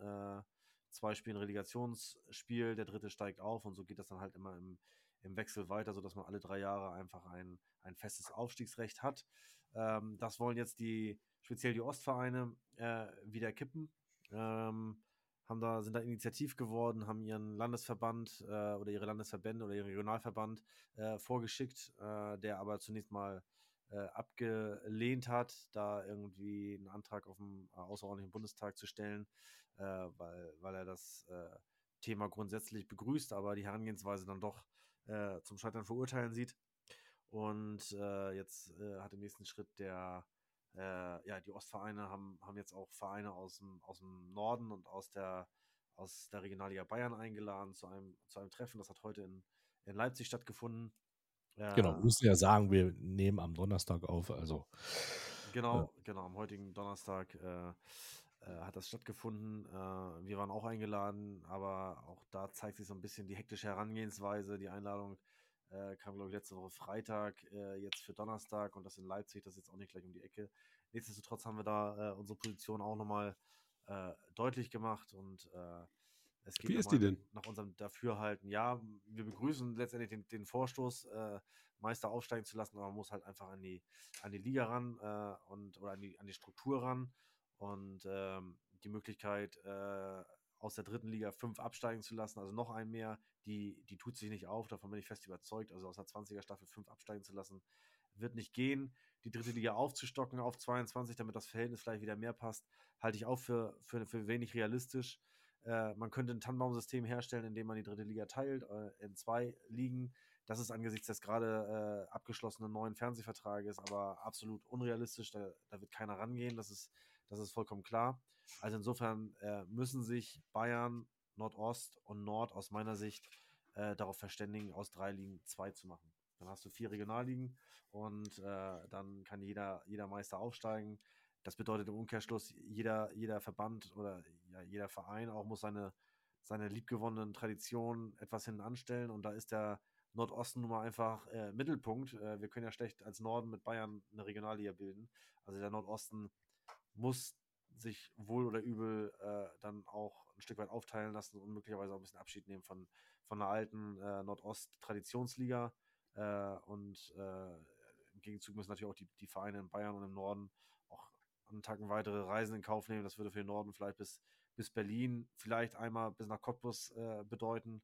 zwei spielen Relegationsspiel, der dritte steigt auf und so geht das dann halt immer im, im Wechsel weiter, sodass man alle drei Jahre einfach ein, ein festes Aufstiegsrecht hat. Ähm, das wollen jetzt die, speziell die Ostvereine, äh, wieder kippen. Ähm, haben da, sind da initiativ geworden, haben ihren Landesverband äh, oder ihre Landesverbände oder ihren Regionalverband äh, vorgeschickt, äh, der aber zunächst mal äh, abgelehnt hat, da irgendwie einen Antrag auf dem äh, außerordentlichen Bundestag zu stellen, äh, weil, weil er das Thema grundsätzlich begrüßt, aber die Herangehensweise dann doch zum Scheitern verurteilen sieht. Und jetzt hat im nächsten Schritt der äh, ja, die Ostvereine haben, haben jetzt auch Vereine aus dem, aus dem Norden und aus der, aus der Regionalliga Bayern eingeladen zu einem, zu einem Treffen. Das hat heute in, in Leipzig stattgefunden. Genau, äh, müssen ja sagen, wir nehmen am Donnerstag auf, also. Genau, äh, genau, am heutigen Donnerstag äh, äh, hat das stattgefunden. Äh, wir waren auch eingeladen, aber auch da zeigt sich so ein bisschen die hektische Herangehensweise. Die Einladung äh, kam, glaube ich, letzte Woche Freitag, äh, jetzt für Donnerstag und das in Leipzig, das ist jetzt auch nicht gleich um die Ecke. Nichtsdestotrotz haben wir da äh, unsere Position auch nochmal äh, deutlich gemacht und äh, es geht Wie ist die denn? nach unserem Dafürhalten. Ja, wir begrüßen letztendlich den, den Vorstoß, äh, Meister aufsteigen zu lassen, aber man muss halt einfach an die, an die Liga ran und oder an die, an die Struktur ran und ähm, die Möglichkeit, aus der dritten Liga fünf absteigen zu lassen, also noch ein mehr, die, die tut sich nicht auf, davon bin ich fest überzeugt. Also aus der 20er Staffel fünf absteigen zu lassen, wird nicht gehen. Die dritte Liga aufzustocken auf 22, damit das Verhältnis vielleicht wieder mehr passt, halte ich auch für, für, für wenig realistisch. Äh, man könnte ein Tannenbaumsystem herstellen, indem man die dritte Liga teilt äh, in zwei Ligen. Das ist angesichts des gerade äh, abgeschlossenen neuen Fernsehvertrages aber absolut unrealistisch. Da, da wird keiner rangehen. Das ist, das ist vollkommen klar. Also insofern äh, müssen sich Bayern, Nordost und Nord aus meiner Sicht äh, darauf verständigen, aus drei Ligen zwei zu machen. Dann hast du vier Regionalligen und dann kann jeder, jeder Meister aufsteigen. Das bedeutet im Umkehrschluss, jeder, jeder Verband oder ja, jeder Verein auch muss seine, seine liebgewonnenen Traditionen etwas hinten anstellen und da ist der Nordosten nun mal einfach äh, Mittelpunkt. Äh, wir können ja schlecht als Norden mit Bayern eine Regionalliga bilden. Also der Nordosten muss sich wohl oder übel äh, dann auch ein Stück weit aufteilen lassen und möglicherweise auch ein bisschen Abschied nehmen von, von der alten äh, Nordost-Traditionsliga. Äh, und äh, im Gegenzug müssen natürlich auch die, die Vereine in Bayern und im Norden auch einen Tacken weitere Reisen in Kauf nehmen. Das würde für den Norden vielleicht bis, bis Berlin, vielleicht einmal bis nach Cottbus äh, bedeuten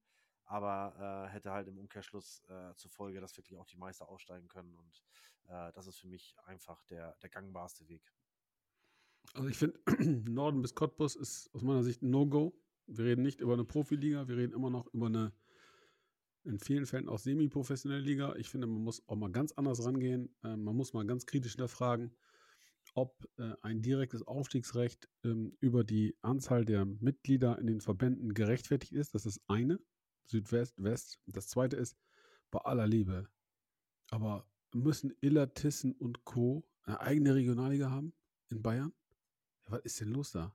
aber äh, hätte halt im Umkehrschluss äh, zur Folge, dass wirklich auch die Meister aussteigen können. Und äh, das ist für mich einfach der, der gangbarste Weg. Also ich finde, *clears throat* Norden bis Cottbus ist aus meiner Sicht ein No-Go. Wir reden nicht über eine Profiliga, wir reden immer noch über eine in vielen Fällen auch semi-professionelle Liga. Ich finde, man muss auch mal ganz anders rangehen. Äh, man muss mal ganz kritisch hinterfragen, ob äh, ein direktes Aufstiegsrecht ähm, über die Anzahl der Mitglieder in den Verbänden gerechtfertigt ist. Das ist eine, Südwest, West. Das zweite ist, bei aller Liebe, aber müssen Illertissen und Co. eine eigene Regionalliga haben in Bayern? Ja, was ist denn los da?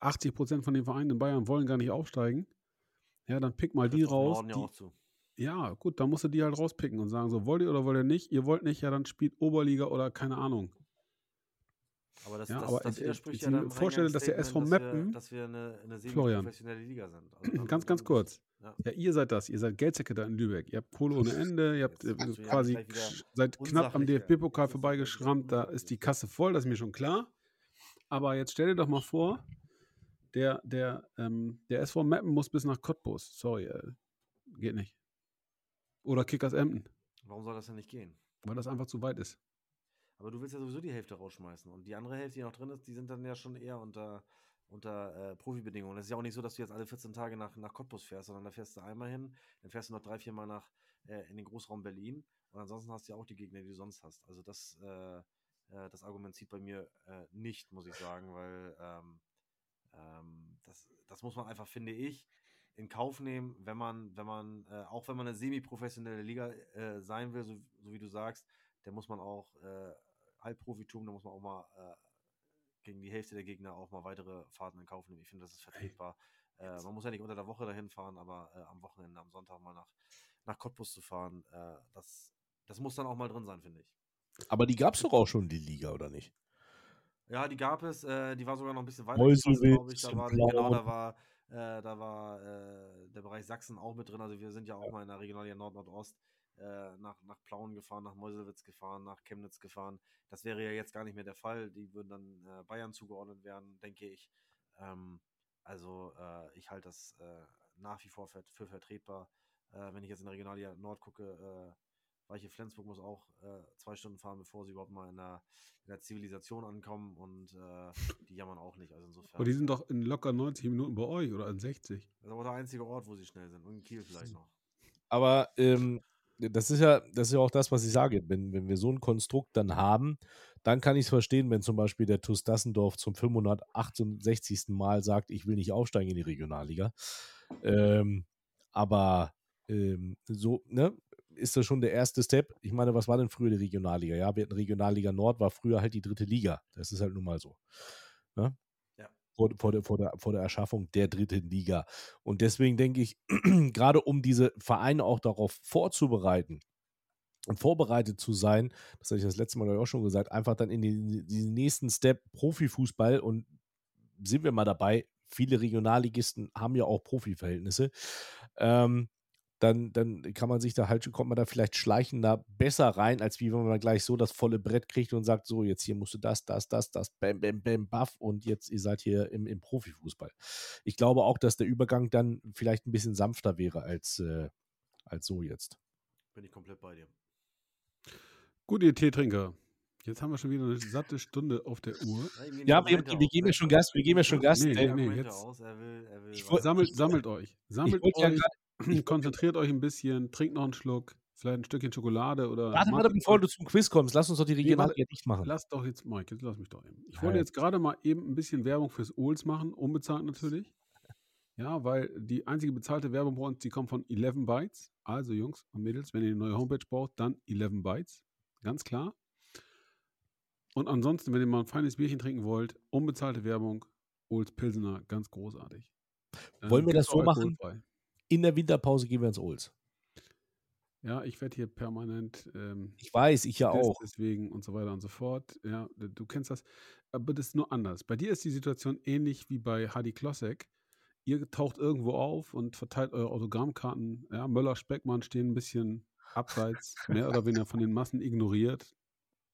80 Prozent von den Vereinen in Bayern wollen gar nicht aufsteigen. Ja, dann pick mal die raus. Die, ja, gut, dann musst du die halt rauspicken und sagen, so wollt ihr oder wollt ihr nicht? Ihr wollt nicht, ja, dann spielt Oberliga oder keine Ahnung. Aber das, ja, das, aber das widerspricht ich, ja dann vorstelle, dass der SV Meppen, dass wir, dass wir eine, eine semi-professionelle Liga sind. Also ganz, ganz kurz. Ja. ja. ihr seid das. Ihr seid Geldsäcke da in Lübeck. Ihr habt Kohle ohne Ende. Ihr habt äh, quasi seit knapp am DFB-Pokal vorbeigeschrammt. Da ist die Kasse voll, das ist mir schon klar. Aber jetzt stell dir doch mal vor, der, der, ähm, der SV Meppen muss bis nach Cottbus. Sorry, äh, geht nicht. Oder Kickers Emden. Warum soll das denn nicht gehen? Weil das einfach zu weit ist. Aber du willst ja sowieso die Hälfte rausschmeißen. Und die andere Hälfte, die noch drin ist, die sind dann ja schon eher unter, unter äh, Profibedingungen. Es ist ja auch nicht so, dass du jetzt alle 14 Tage nach, nach Cottbus fährst, sondern da fährst du einmal hin, dann fährst du noch drei, vier Mal nach, äh, in den Großraum Berlin. Und ansonsten hast du ja auch die Gegner, die du sonst hast. Also das, äh, äh, das Argument zieht bei mir äh, nicht, muss ich sagen, weil ähm, ähm, das, das muss man einfach, finde ich, in Kauf nehmen, wenn man, wenn man, äh, auch wenn man eine semi-professionelle Liga sein will, so, so, wie du sagst, dann muss man auch äh, Halbprofitum, da muss man auch mal äh, gegen die Hälfte der Gegner auch mal weitere Fahrten in Kauf nehmen. Ich finde, das ist vertretbar. Äh, man muss ja nicht unter der Woche dahin fahren, aber äh, am Wochenende, am Sonntag mal nach, nach Cottbus zu fahren, das, das muss dann auch mal drin sein, finde ich. Aber die gab es doch auch schon, die Liga, oder nicht? Ja, die gab es. Äh, die war sogar noch ein bisschen weiter, glaube ich. Da war, genau, da war Äh, da war äh, der Bereich Sachsen auch mit drin. Also wir sind ja auch mal in der Regionalliga Nord-Nordost äh, nach, nach Plauen gefahren, nach Meuselwitz gefahren, nach Chemnitz gefahren. Das wäre ja jetzt gar nicht mehr der Fall. Die würden dann äh, Bayern zugeordnet werden, denke ich. Ähm, also äh, ich halte das äh, nach wie vor für, für vertretbar. Äh, wenn ich jetzt in der Regionalliga Nord gucke, äh, Weiche Flensburg muss auch äh, zwei Stunden fahren, bevor sie überhaupt mal in der, in der Zivilisation ankommen und äh, die jammern auch nicht. Also insofern. Aber die sind doch in locker 90 Minuten bei euch oder in 60. Das ist aber der einzige Ort, wo sie schnell sind. Und in Kiel vielleicht noch. Aber ähm, das ist ja, das ist ja auch das, was ich sage. Wenn, wenn wir so ein Konstrukt dann haben, dann kann ich es verstehen, wenn zum Beispiel der TuS Dassendorf zum 568. Mal sagt, ich will nicht aufsteigen in die Regionalliga. Ähm, aber ähm, so, ne, ist das schon der erste Step. Ich meine, was war denn früher die Regionalliga? Ja, wir hatten Regionalliga Nord, war früher halt die dritte Liga. Das ist halt nun mal so. Ne? Vor, vor, der, vor, der, vor der Erschaffung der dritten Liga. Und deswegen denke ich, *clears throat* gerade um diese Vereine auch darauf vorzubereiten, und vorbereitet zu sein, das hatte ich das letzte Mal auch schon gesagt, einfach dann in den, den nächsten Step Profifußball und sind wir mal dabei, viele Regionalligisten haben ja auch Profiverhältnisse. Ähm, dann, dann kann man sich da halt, kommt man da vielleicht schleichender besser rein, als wie wenn man gleich so das volle Brett kriegt und sagt, so, jetzt hier musst du das, das, das, das, bam, bam, bam, buff und jetzt, ihr seid hier im, im Profifußball. Ich glaube auch, dass der Übergang dann vielleicht ein bisschen sanfter wäre als, äh, als so jetzt. Bin ich komplett bei dir. Gut, ihr Teetrinker. Jetzt haben wir schon wieder eine satte Stunde auf der Uhr. Ja, wir, wir geben ja schon Gas, wir geben ja schon Gas. Nee, nee, nee, jetzt. sammelt, sammelt euch. Sammelt euch. Ja *laughs* konzentriert euch ein bisschen, trinkt noch einen Schluck, vielleicht ein Stückchen Schokolade oder. Warte, warte, bevor du zum Quiz kommst, lass uns doch die Regionalliga nee, nicht machen. Lass doch jetzt, Mike, jetzt lass mich doch eben. Ich wollte jetzt gerade mal eben ein bisschen Werbung fürs Ohls machen, unbezahlt natürlich. Ja, weil die einzige bezahlte Werbung bei uns, die kommt von 11 Bytes. Also Jungs und Mädels, wenn ihr eine neue Homepage braucht, dann 11 Bytes. Ganz klar. Und ansonsten, wenn ihr mal ein feines Bierchen trinken wollt, unbezahlte Werbung, Olds Pilsener, ganz großartig. Wollen ähm, wir das so machen? In der Winterpause gehen wir ins Olds. Ja, ich werde hier permanent. Ähm, ich weiß, ich ja auch. Deswegen und so weiter und so fort. Ja, du kennst das. Aber das ist nur anders. Bei dir ist die Situation ähnlich wie bei Hadi Klossek. Ihr taucht irgendwo auf und verteilt eure Autogrammkarten. Ja, Möller, Speckmann stehen ein bisschen abseits, mehr oder weniger von den Massen ignoriert.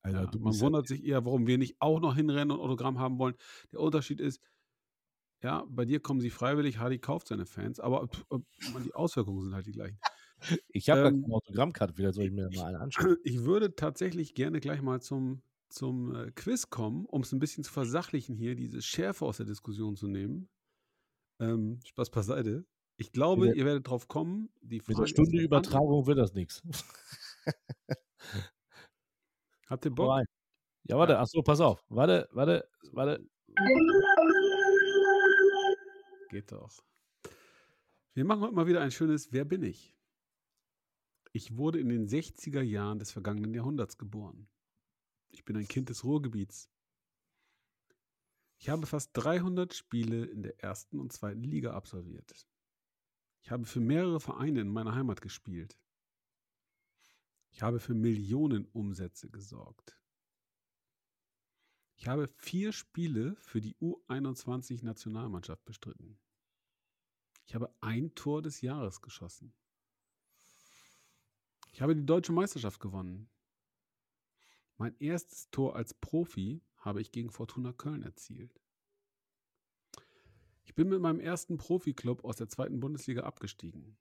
Alter, ja, man wundert sich eher, warum wir nicht auch noch hinrennen und Autogramm haben wollen. Der Unterschied ist, ja, bei dir kommen sie freiwillig, Hardy kauft seine Fans, aber die Auswirkungen sind halt die gleichen. Ich habe ähm, eine Autogrammkarte, vielleicht soll ich mir mal eine anschauen. *clears throat* Ich würde tatsächlich gerne gleich mal zum, zum äh, Quiz kommen, um es ein bisschen zu versachlichen hier, diese Schärfe aus der Diskussion zu nehmen. Ähm, Spaß beiseite. Ich glaube, der, ihr werdet drauf kommen. Die mit der Stunde Übertragung wird das nichts. Habt ihr Bock? Ja, warte, achso, pass auf. Warte, warte, warte. Geht doch. Wir machen heute mal wieder ein schönes Wer bin ich? Ich wurde in den 60er Jahren des vergangenen Jahrhunderts geboren. Ich bin ein Kind des Ruhrgebiets. Ich habe fast 300 Spiele in der ersten und zweiten Liga absolviert. Ich habe für mehrere Vereine in meiner Heimat gespielt. Ich habe für Millionen Umsätze gesorgt. Ich habe vier Spiele für die U21-Nationalmannschaft bestritten. Ich habe ein Tor des Jahres geschossen. Ich habe die deutsche Meisterschaft gewonnen. Mein erstes Tor als Profi habe ich gegen Fortuna Köln erzielt. Ich bin mit meinem ersten Profiklub aus der zweiten Bundesliga abgestiegen.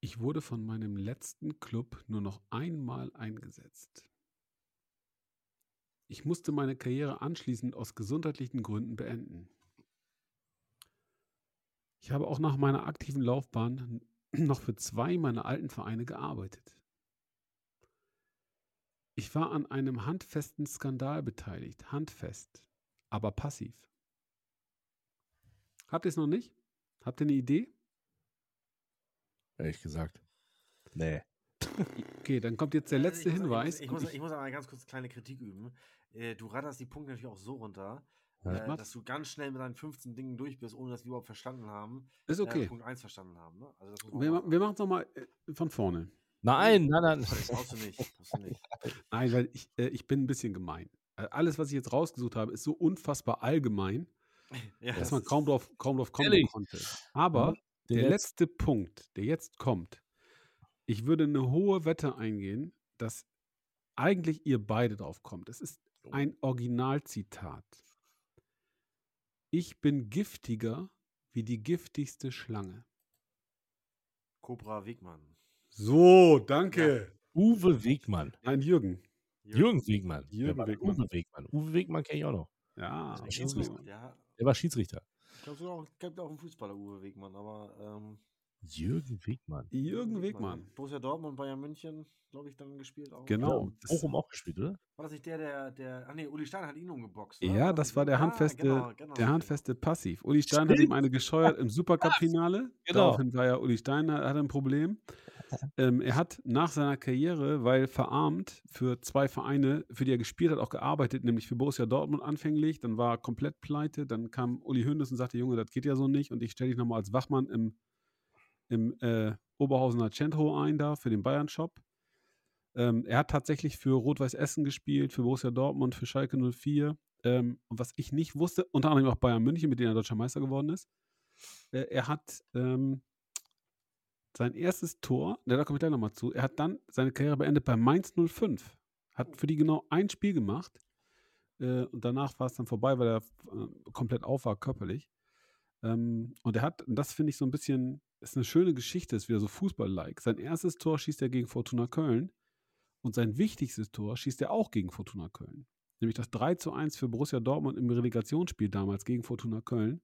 Ich wurde von meinem letzten Club nur noch einmal eingesetzt. Ich musste meine Karriere anschließend aus gesundheitlichen Gründen beenden. Ich habe auch nach meiner aktiven Laufbahn noch für zwei meiner alten Vereine gearbeitet. Ich war an einem handfesten Skandal beteiligt, handfest, aber passiv. Habt ihr es noch nicht? Habt ihr eine Idee? Ehrlich gesagt. Nee. Okay, dann kommt jetzt der äh, letzte ich Hinweis. Ich muss, ich, muss, ich muss aber ganz kurz kleine Kritik üben. Äh, du ratterst die Punkte natürlich auch so runter, ja, äh, dass du ganz schnell mit deinen 15 Dingen durch bist, ohne dass wir überhaupt verstanden haben. Ist äh, okay. Äh, Punkt 1 verstanden haben. Ne? Also wir, wir machen es nochmal von vorne. Nein, nein, nein. Das brauchst du nicht. Brauchst du nicht. *laughs* Nein, weil ich, äh, ich bin ein bisschen gemein. Alles, was ich jetzt rausgesucht habe, ist so unfassbar allgemein. *laughs* ja, dass man kaum drauf, kaum drauf kommen ehrlich? konnte. Aber der, der letzte Punkt, der jetzt kommt, ich würde eine hohe Wette eingehen, dass eigentlich ihr beide drauf kommt. Es ist. Ein Originalzitat. Ich bin giftiger wie die giftigste Schlange. Cobra Wegmann. So, danke. Ja. Uwe Wegmann. Nein, Jürgen. Jürgen Wegmann. Jürgen Wegmann. Uwe Wegmann. Uwe Wegmann kenne ich auch noch. Ja, der, Schiedsrichter. Ja. der war Schiedsrichter. Ich glaube auch, gibt auch einen Fußballer Uwe Wegmann, aber ähm, Jürgen Wegmann. Jürgen Wegmann. Borussia Dortmund, Bayern München, glaube ich, dann gespielt. Auch. Genau. Ja, Bochum auch gespielt, oder? War das nicht der, der, der, ach nee, Uli Stein hat ihn umgeboxt. Oder? Ja, das war der handfeste, ah, genau, genau, der handfeste Passiv. Uli Stein Stimmt. hat ihm eine gescheuert im Supercup-Finale. *laughs* Genau. Daraufhin war ja Uli Stein, hat ein Problem. ähm, er hat nach seiner Karriere, weil verarmt, für zwei Vereine, für die er gespielt hat, auch gearbeitet, nämlich für Borussia Dortmund anfänglich. Dann war er komplett pleite. Dann kam Uli Hoeneß und sagte, Junge, das geht ja so nicht. Und ich stelle dich nochmal als Wachmann im im äh, Oberhausener Centro ein da für den Bayern-Shop. Ähm, er hat tatsächlich für Rot-Weiß Essen gespielt, für Borussia Dortmund, für Schalke 04. Ähm, und was ich nicht wusste, unter anderem auch Bayern München, mit denen er deutscher Meister geworden ist. Äh, er hat ähm, sein erstes Tor, ne, da komme ich gleich nochmal zu, er hat dann seine Karriere beendet bei Mainz 05. Hat für die genau ein Spiel gemacht. Äh, und danach war es dann vorbei, weil er äh, komplett auf war, körperlich. Ähm, und er hat, und das finde ich so ein bisschen, ist eine schöne Geschichte, ist wieder so Fußball-like. Sein erstes Tor schießt er gegen Fortuna Köln und sein wichtigstes Tor schießt er auch gegen Fortuna Köln. Nämlich das 3 zu 1 für Borussia Dortmund im Relegationsspiel damals gegen Fortuna Köln,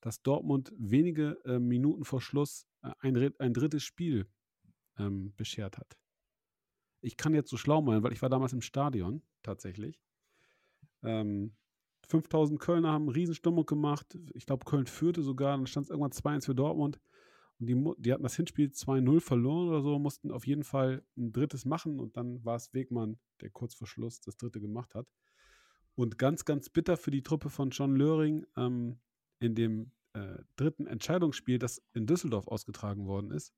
dass Dortmund wenige äh, Minuten vor Schluss äh, ein, ein, drittes Spiel ähm, beschert hat. Ich kann jetzt so schlau malen, weil ich war damals im Stadion tatsächlich. Ähm, 5000 Kölner haben eine Riesenstimmung gemacht. Ich glaube, Köln führte sogar. Dann stand es irgendwann 2-1 für Dortmund. Und die, die hatten das Hinspiel 2-0 verloren oder so, mussten auf jeden Fall ein drittes machen. Und dann war es Wegmann, der kurz vor Schluss das dritte gemacht hat. Und ganz, ganz bitter für die Truppe von John Löring ähm, in dem äh, dritten Entscheidungsspiel, das in Düsseldorf ausgetragen worden ist.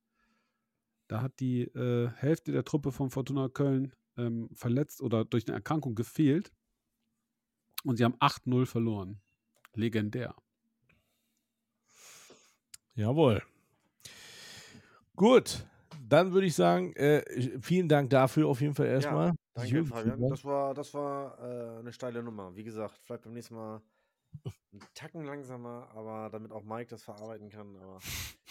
Da hat die äh, Hälfte der Truppe von Fortuna Köln ähm, verletzt oder durch eine Erkrankung gefehlt. Und sie haben 8-0 verloren. Legendär. Jawohl. Gut, dann würde ich sagen, äh, vielen Dank dafür auf jeden Fall erstmal. Ja, danke, Fabian. Das war, das war äh, eine steile Nummer. Wie gesagt, vielleicht beim nächsten Mal einen Tacken langsamer, aber damit auch Mike das verarbeiten kann. Aber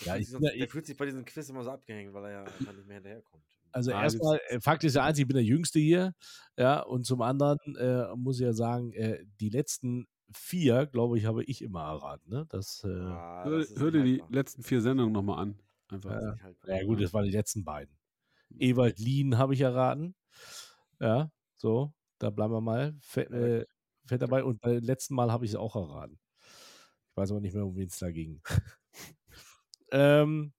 ja, ich, sonst, der fühlt sich bei diesem Quiz immer so abgehängt, weil er ja einfach nicht mehr hinterherkommt. Also ah, erstmal, äh, Fakt ist ja eins, ich bin der Jüngste hier. Ja, und zum anderen äh, muss ich ja sagen, äh, die letzten vier, glaube ich, habe ich immer erraten. Ne? Das, äh, ah, das hör, dir die letzten vier Sendungen nochmal an. Einfach. Ja, ja gut, das waren die letzten beiden. Hm. Ewald Lien habe ich erraten. Ja, so, da bleiben wir mal. Fett, äh, fett dabei. Und beim letzten Mal habe ich es auch erraten. Ich weiß aber nicht mehr, um wen es da ging. *laughs* ähm,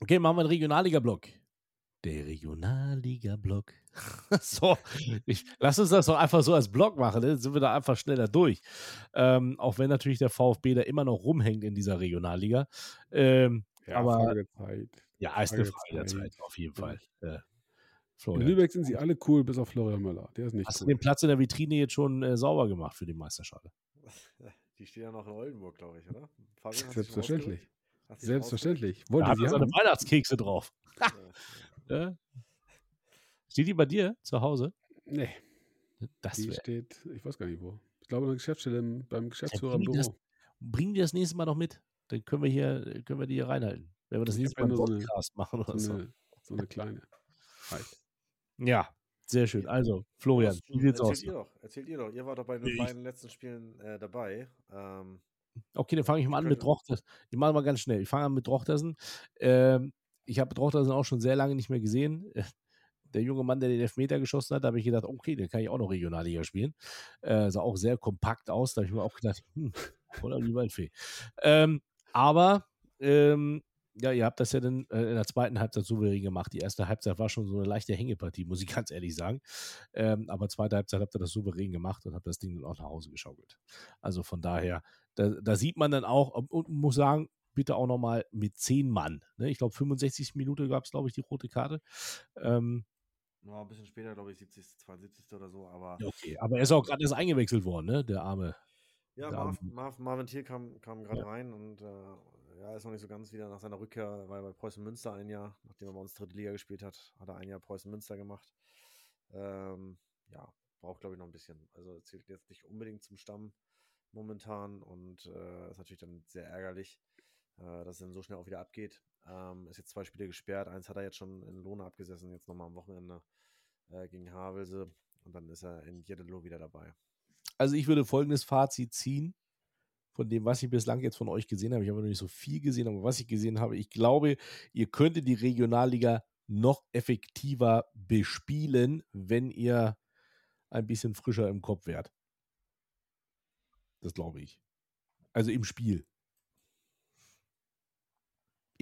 okay, machen wir einen Regionalliga-Block. Der Regionalliga-Block. *laughs* so, ich, lass uns das doch einfach so als Block machen, ne? dann sind wir da einfach schneller durch. Ähm, auch wenn natürlich der VfB da immer noch rumhängt in dieser Regionalliga. Ähm, ja, aber, Frage der Zeit. Ja, ist eine Frage der Zeit, auf jeden Fall. Äh, in Lübeck sind sie alle cool, bis auf Florian Möller. Der ist nicht Hast cool. du den Platz in der Vitrine jetzt schon äh, sauber gemacht für die Meisterschale? *laughs* Die stehen ja noch in Oldenburg, glaube ich, oder? Fabian, Selbstverständlich. Selbstverständlich. Wollte da haben seine Weihnachtskekse drauf. Ja. Steht die bei dir zu Hause? Nee. Das die steht, ich weiß gar nicht wo. Ich glaube, der Geschäftsstelle beim Geschäftsführer im Büro. Das, bringen die das nächste Mal noch mit. Dann können wir hier, können wir die hier reinhalten. Wenn wir das nächste Mal einen Podcast so machen oder so. Eine, so eine kleine. Halt. Ja, sehr schön. Also, Florian, wie sieht's erzählt aus? Ihr doch, erzählt ihr doch. Ihr wart doch bei den ich. beiden letzten Spielen äh, dabei. Ähm, okay, dann fange ich mal an mit Drochtersen. Ich mache mal ganz schnell. Ich fange an mit Drochtersen. Ähm, ich habe Drochtersen auch schon sehr lange nicht mehr gesehen. *laughs* Der junge Mann, der den Elfmeter geschossen hat, da habe ich gedacht, okay, den kann ich auch noch Regionalliga spielen. Äh, sah auch sehr kompakt aus. Da habe ich mir auch gedacht, hm, voller Waldfee. Ähm, aber ähm, ja, ihr habt das ja dann äh, in der zweiten Halbzeit souverän gemacht. Die erste Halbzeit war schon so eine leichte Hängepartie, muss ich *laughs* ganz ehrlich sagen. Ähm, aber zweite Halbzeit habt ihr das souverän gemacht und habt das Ding dann auch nach Hause geschaukelt. Also von daher, da, da sieht man dann auch und muss sagen, bitte auch nochmal mit zehn Mann. Ne? Ich glaube, 65 Minuten gab es, glaube ich, die rote Karte. Ähm, ja, ein bisschen später, glaube ich, 70, 72 oder so, aber. Okay, aber er ist auch gerade erst eingewechselt worden, ne? Der arme. Ja, Marv, Marv, Marvin Thiel kam, kam gerade ja. rein und äh, ja, ist noch nicht so ganz wieder nach seiner Rückkehr, weil bei Preußen Münster ein Jahr, nachdem er bei uns dritte Liga gespielt hat, hat er ein Jahr Preußen Münster gemacht. Ähm, ja, braucht glaube ich noch ein bisschen. Also zählt jetzt nicht unbedingt zum Stamm momentan und äh, ist natürlich dann sehr ärgerlich, äh, dass es dann so schnell auch wieder abgeht. Ähm, ist jetzt zwei Spiele gesperrt, eins hat er jetzt schon in Lohne abgesessen, jetzt nochmal am Wochenende äh, gegen Havelse und dann ist er in Jeddelo wieder dabei. Also ich würde folgendes Fazit ziehen von dem, was ich bislang jetzt von euch gesehen habe. Ich habe noch nicht so viel gesehen, aber was ich gesehen habe, ich glaube, ihr könntet die Regionalliga noch effektiver bespielen, wenn ihr ein bisschen frischer im Kopf wärt. Das glaube ich. Also im Spiel.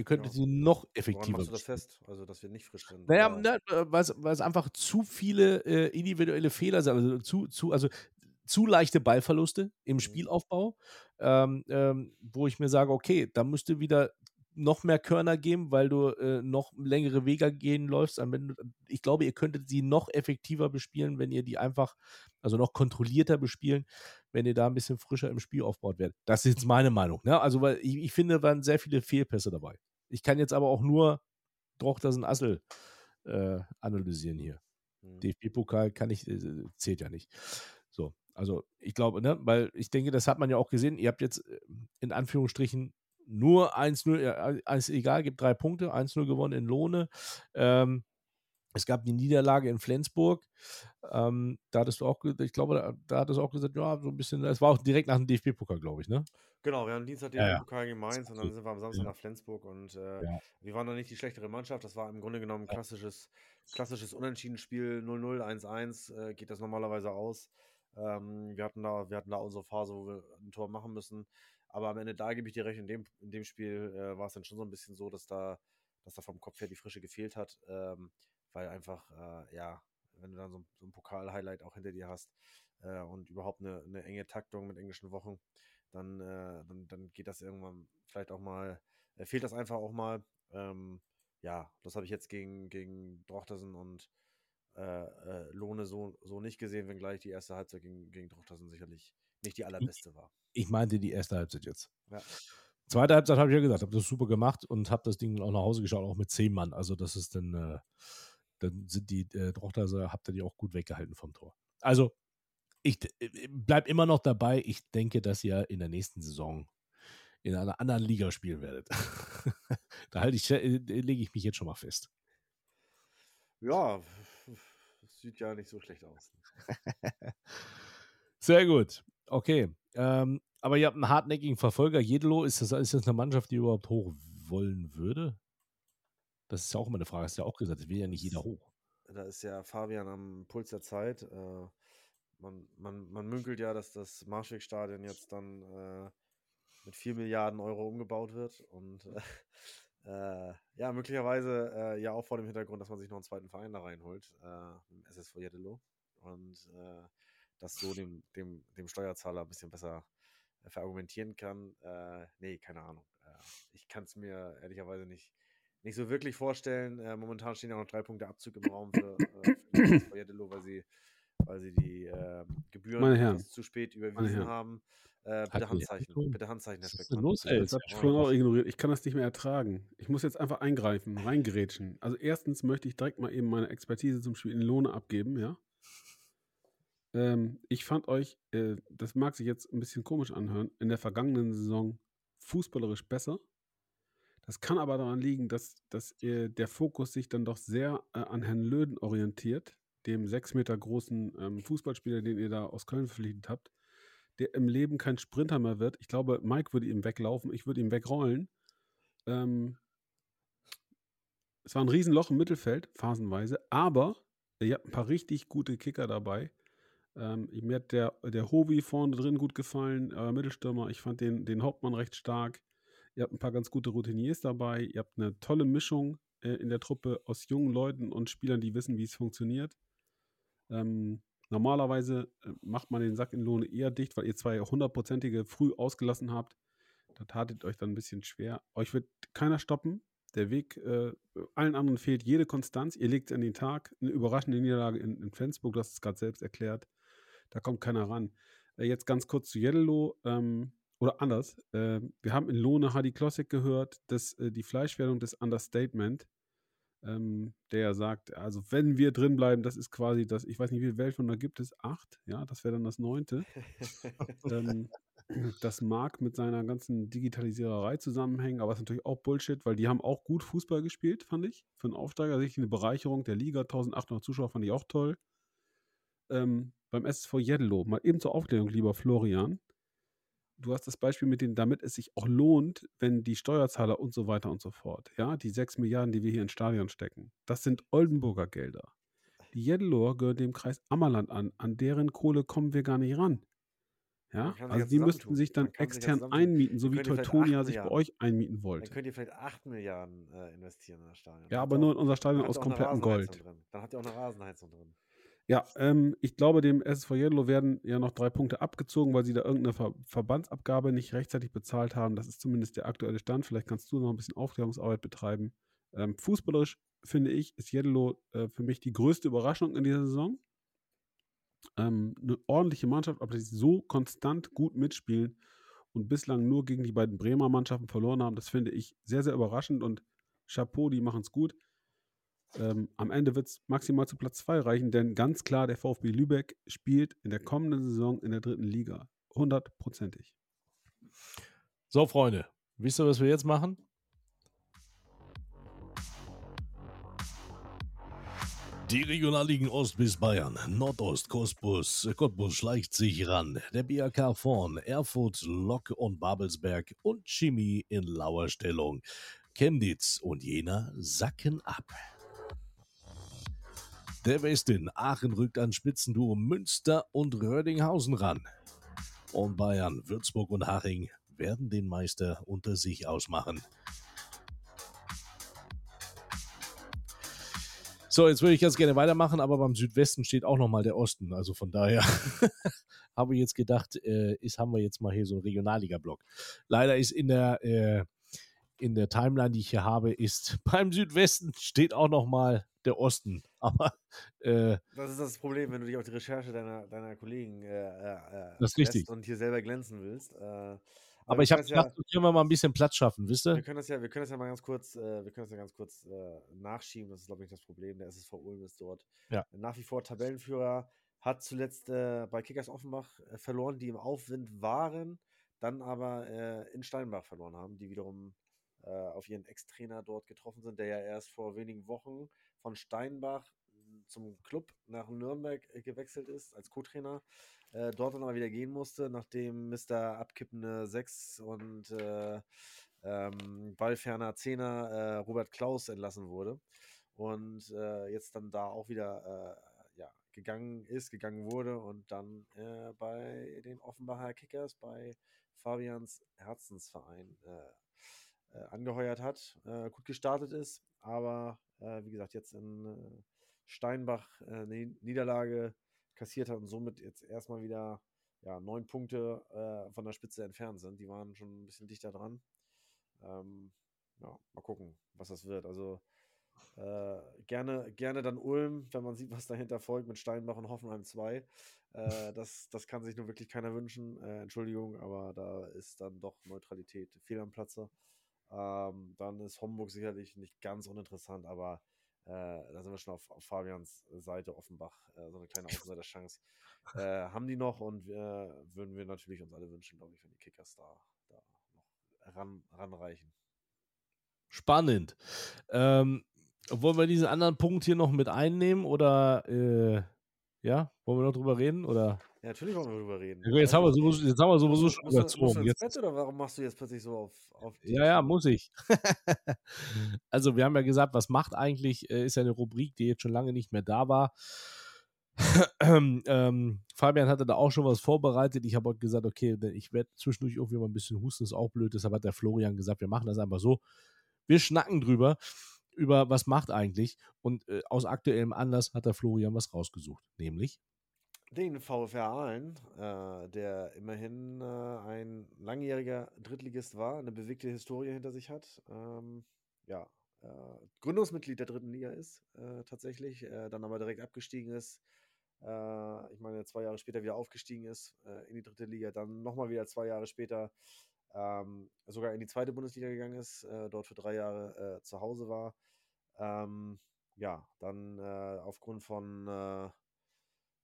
Ihr könntet ja. sie noch effektiver. Woran machst du das fest? Also, dass wir nicht frisch sind? Naja, na, weil es einfach zu viele äh, individuelle Fehler sind. Also, zu, zu, also zu leichte Ballverluste im mhm. Spielaufbau, ähm, ähm, wo ich mir sage, okay, da müsste wieder noch mehr Körner geben, weil du äh, noch längere Wege gehen läufst. Ich glaube, ihr könntet sie noch effektiver bespielen, wenn ihr die einfach, also noch kontrollierter bespielen, wenn ihr da ein bisschen frischer im Spiel aufbaut werdet. Das ist jetzt meine Meinung. Ne? Also, weil ich, ich finde, waren sehr viele Fehlpässe dabei. Ich kann jetzt aber auch nur Drochters Assel äh, analysieren hier. Mhm. DFB-Pokal kann ich, äh, zählt ja nicht. So, also ich glaube, ne, weil ich denke, das hat man ja auch gesehen. Ihr habt jetzt äh, in Anführungsstrichen nur 1-0, ja, ist egal, gibt drei Punkte, 1-0 gewonnen in Lohne. Ähm, es gab die Niederlage in Flensburg. Ähm, da hattest du auch, ich glaube, da, da hattest du auch gesagt, ja, so ein bisschen, es war auch direkt nach dem DFB-Pokal, glaube ich, ne? Genau, wir haben Dienstag DFB-Pokal ja, gegen Mainz und dann sind wir am Samstag nach Flensburg und äh, ja. wir waren noch nicht die schlechtere Mannschaft. Das war im Grunde genommen ein klassisches, klassisches Unentschieden-Spiel, 0-0, 1-1 äh, geht das normalerweise aus. Ähm, wir, hatten da, wir hatten da unsere Phase, wo wir ein Tor machen müssen. Aber am Ende, da gebe ich dir recht, in dem, in dem Spiel äh, war es dann schon so ein bisschen so, dass da, dass da vom Kopf her die Frische gefehlt hat. Ähm, weil einfach, äh, ja, wenn du dann so, so ein Pokal-Highlight auch hinter dir hast äh, und überhaupt eine, eine, enge Taktung mit englischen Wochen, dann, äh, dann, dann geht das irgendwann vielleicht auch mal, äh, fehlt das einfach auch mal. Ähm, ja, das habe ich jetzt gegen, gegen Drochtersen und äh, äh, Lohne so, so nicht gesehen, wenngleich die erste Halbzeit gegen, gegen Drochtersen sicherlich nicht die allerbeste war. Ich meinte die erste Halbzeit jetzt. Ja. Zweite Halbzeit habe ich ja gesagt, habe das super gemacht und habe das Ding auch nach Hause geschaut, auch mit zehn Mann. Also das ist dann, äh, dann sind die äh, Drochterser, habt ihr die auch gut weggehalten vom Tor. Also ich äh, bleibe immer noch dabei. Ich denke, dass ihr in der nächsten Saison in einer anderen Liga spielen werdet. *laughs* da halte ich, äh, lege ich mich jetzt schon mal fest. Ja, sieht ja nicht so schlecht aus. *laughs* Sehr gut. Okay. Ähm, aber ihr habt einen hartnäckigen Verfolger. Jedelo, ist das, ist das eine Mannschaft, die überhaupt hoch wollen würde? Das ist ja auch immer eine Frage. Hast du ja auch gesagt, es will ja nicht jeder hoch. Da ist ja Fabian am Puls der Zeit. Äh, man, man, man münkelt ja, dass das Marschwegstadion jetzt dann äh, mit 4 Milliarden Euro umgebaut wird. Und *laughs* äh, ja, möglicherweise äh, ja auch vor dem Hintergrund, dass man sich noch einen zweiten Verein da reinholt, äh, SSV Jeddelo. Und äh, das so dem, dem, dem Steuerzahler ein bisschen besser äh, verargumentieren kann. Äh, nee, keine Ahnung. Ich kann es mir ehrlicherweise nicht, nicht so wirklich vorstellen. Momentan stehen ja noch drei Punkte Abzug im Raum für, äh, für Jeddelo, weil sie, weil sie die äh, Gebühren zu spät überwiesen haben. Äh, bitte Handzeichen. Bitte Handzeichen, Herr Speckmann. Los, ey, das habe ich vorhin auch ignoriert. Ich kann das nicht mehr ertragen. Ich muss jetzt einfach eingreifen, reingerätschen. Also erstens möchte ich direkt mal eben meine Expertise zum Spiel in Lohne abgeben, ja. Ähm, ich fand euch, äh, das mag sich jetzt ein bisschen komisch anhören, in der vergangenen Saison fußballerisch besser. Das kann aber daran liegen, dass, dass äh, der Fokus sich dann doch sehr äh, an Herrn Löden orientiert, dem sechs Meter großen ähm, Fußballspieler, den ihr da aus Köln verpflichtet habt, der im Leben kein Sprinter mehr wird. Ich glaube, Mike würde ihm weglaufen, ich würde ihm wegrollen. Ähm, es war ein Riesenloch im Mittelfeld, phasenweise, aber ihr habt ein paar richtig gute Kicker dabei. Ähm, mir hat der, der Hovi vorne drin gut gefallen, äh, Mittelstürmer. Ich fand den, den Hauptmann recht stark. Ihr habt ein paar ganz gute Routiniers dabei. Ihr habt eine tolle Mischung äh, in der Truppe aus jungen Leuten und Spielern, die wissen, wie es funktioniert. Ähm, normalerweise äh, macht man den Sack in Lohne eher dicht, weil ihr zwei hundertprozentige früh ausgelassen habt. Da tatet euch dann ein bisschen schwer. Euch wird keiner stoppen. Der Weg, äh, allen anderen fehlt jede Konstanz. Ihr legt an den Tag. Eine überraschende Niederlage in, in Flensburg, hast es gerade selbst erklärt. Da kommt keiner ran. Äh, jetzt ganz kurz zu Yellow. Ähm, oder anders. Äh, wir haben in Lohne Hardy Classic gehört, dass äh, die Fleischwerdung des Understatement, ähm, der sagt, also wenn wir drin bleiben, das ist quasi das, ich weiß nicht, wie viele Weltwunder gibt es? Acht, ja, das wäre dann das neunte. *laughs* ähm, das mag mit seiner ganzen Digitalisiererei zusammenhängen, aber es ist natürlich auch Bullshit, weil die haben auch gut Fußball gespielt, fand ich. Für einen Aufsteiger sicherlich eine Bereicherung der Liga. 1800 Zuschauer fand ich auch toll. Ähm, beim SSV Jedelo, mal eben zur Aufklärung, lieber Florian. Du hast das Beispiel mit dem, damit es sich auch lohnt, wenn die Steuerzahler und so weiter und so fort, ja, die 6 Milliarden, die wir hier ins Stadion stecken, das sind Oldenburger Gelder. Die Jedeloer gehören dem Kreis Ammerland an. An deren Kohle kommen wir gar nicht ran. Ja, also die müssten sich dann extern sich einmieten, so wie Teutonia sich bei euch einmieten wollte. Dann könnt ihr vielleicht 8 Milliarden äh, investieren in das Stadion. Ja, aber nur in unser Stadion aus komplettem Gold. Drin. Dann habt ihr auch eine Rasenheizung drin. Ja, ähm, ich glaube, dem SSV Jedlo werden ja noch drei Punkte abgezogen, weil sie da irgendeine Ver Verbandsabgabe nicht rechtzeitig bezahlt haben. Das ist zumindest der aktuelle Stand. Vielleicht kannst du noch ein bisschen Aufklärungsarbeit betreiben. Ähm, fußballerisch finde ich, ist Jedlo äh, für mich die größte Überraschung in dieser Saison ähm, eine ordentliche Mannschaft, aber die so konstant gut mitspielen und bislang nur gegen die beiden Bremer Mannschaften verloren haben, das finde ich sehr, sehr überraschend und Chapeau, die machen es gut. Ähm, am Ende wird es maximal zu Platz 2 reichen, denn ganz klar, der VfB Lübeck spielt in der kommenden Saison in der dritten Liga. Hundertprozentig. So, Freunde, wisst ihr, was wir jetzt machen? Die Regionalligen Ost bis Bayern, Nordost, Cottbus, Cottbus schleicht sich ran. Der BRK vorn, Erfurt, Lok und Babelsberg und Chemie in lauer Stellung. Chemnitz und Jena sacken ab. Der Westen, Aachen rückt an Spitzenduo Münster und Rödinghausen ran. Und Bayern, Würzburg und Haching werden den Meister unter sich ausmachen. So, jetzt würde ich ganz gerne weitermachen, aber beim Südwesten steht auch nochmal der Osten. Also von daher *laughs* habe ich jetzt gedacht, äh, ist, haben wir jetzt mal hier so einen Regionalliga-Block. Leider ist in der, äh, in der Timeline, die ich hier habe, ist *laughs* beim Südwesten steht auch nochmal der Osten. *laughs* Aber äh, das ist das Problem, wenn du dich auf die Recherche deiner, deiner Kollegen äh, äh, das richtig. und hier selber glänzen willst. Äh, aber ich habe gedacht, ja, können wir mal ein bisschen Platz schaffen, wisst ihr? Wir können das ja, wir können das ja mal ganz kurz, äh, wir können das ja ganz kurz äh, nachschieben. Das ist, glaube ich, das Problem. Der SSV Ulm ist dort ja. nach wie vor Tabellenführer, hat zuletzt bei Kickers Offenbach verloren, die im Aufwind waren, dann aber in Steinbach verloren haben, die wiederum auf ihren Ex-Trainer dort getroffen sind, der ja erst vor wenigen Wochen von Steinbach zum Club nach Nürnberg gewechselt ist als Co-Trainer äh, dort dann aber wieder gehen musste, nachdem Mr. Abkippende 6 und äh, ähm, ballferner Zehner äh, Robert Klaus entlassen wurde und äh, jetzt dann da auch wieder äh, ja, gegangen ist, gegangen wurde und dann äh, bei den Offenbacher Kickers, bei Fabians Herzensverein angeheuert hat, gut gestartet ist, aber wie gesagt, jetzt in Steinbach eine Niederlage kassiert hat und somit jetzt erstmal wieder ja, neun Punkte äh, von der Spitze entfernt sind. Die waren schon ein bisschen dichter dran. Ähm, ja, mal gucken, was das wird. Also äh, gerne, gerne dann Ulm, wenn man sieht, was dahinter folgt mit Steinbach und Hoffenheim 2. Äh, das, das kann sich nur wirklich keiner wünschen. Äh, Entschuldigung, aber da ist dann doch Neutralität fehl am Platze. Ähm, dann ist Homburg sicherlich nicht ganz uninteressant, aber äh, da sind wir schon auf, auf Fabians Seite Offenbach, äh, so eine kleine *laughs* Außenseiter-Chance. Äh, haben die noch und würden wir natürlich uns alle wünschen, glaube ich, wenn die Kickers da, da noch ran, ranreichen. Spannend. Ähm, wollen wir diesen anderen Punkt hier noch mit einnehmen oder äh, ja, wollen wir noch drüber reden oder? Ja, natürlich wollen wir drüber reden. Ja, jetzt, haben wir sowieso, jetzt haben wir sowieso schon musst überzogen. Musst du jetzt. Bett, oder warum machst du jetzt plötzlich so auf, auf Ja, ja, muss ich. *laughs* *laughs* also, wir haben ja gesagt, was macht eigentlich, äh, ist ja eine Rubrik, die jetzt schon lange nicht mehr da war. *clears throat* ähm, Fabian hatte da auch schon was vorbereitet. Ich habe heute gesagt, okay, ich werde zwischendurch irgendwie mal ein bisschen husten, ist auch blöd. Deshalb hat der Florian gesagt, wir machen das einfach so. Wir schnacken drüber, über was macht eigentlich. Und äh, aus aktuellem Anlass hat der Florian was rausgesucht, nämlich den VfR Aalen, äh, der immerhin äh, ein langjähriger Drittligist war, eine bewegte Historie hinter sich hat. Ähm, ja, äh, Gründungsmitglied der dritten Liga ist äh, tatsächlich, äh, dann aber direkt abgestiegen ist Äh, ich meine, zwei Jahre später wieder aufgestiegen ist in die dritte Liga, dann nochmal wieder zwei Jahre später ähm, sogar in die zweite Bundesliga gegangen ist, dort für drei Jahre zu Hause war. Ähm, ja, dann aufgrund von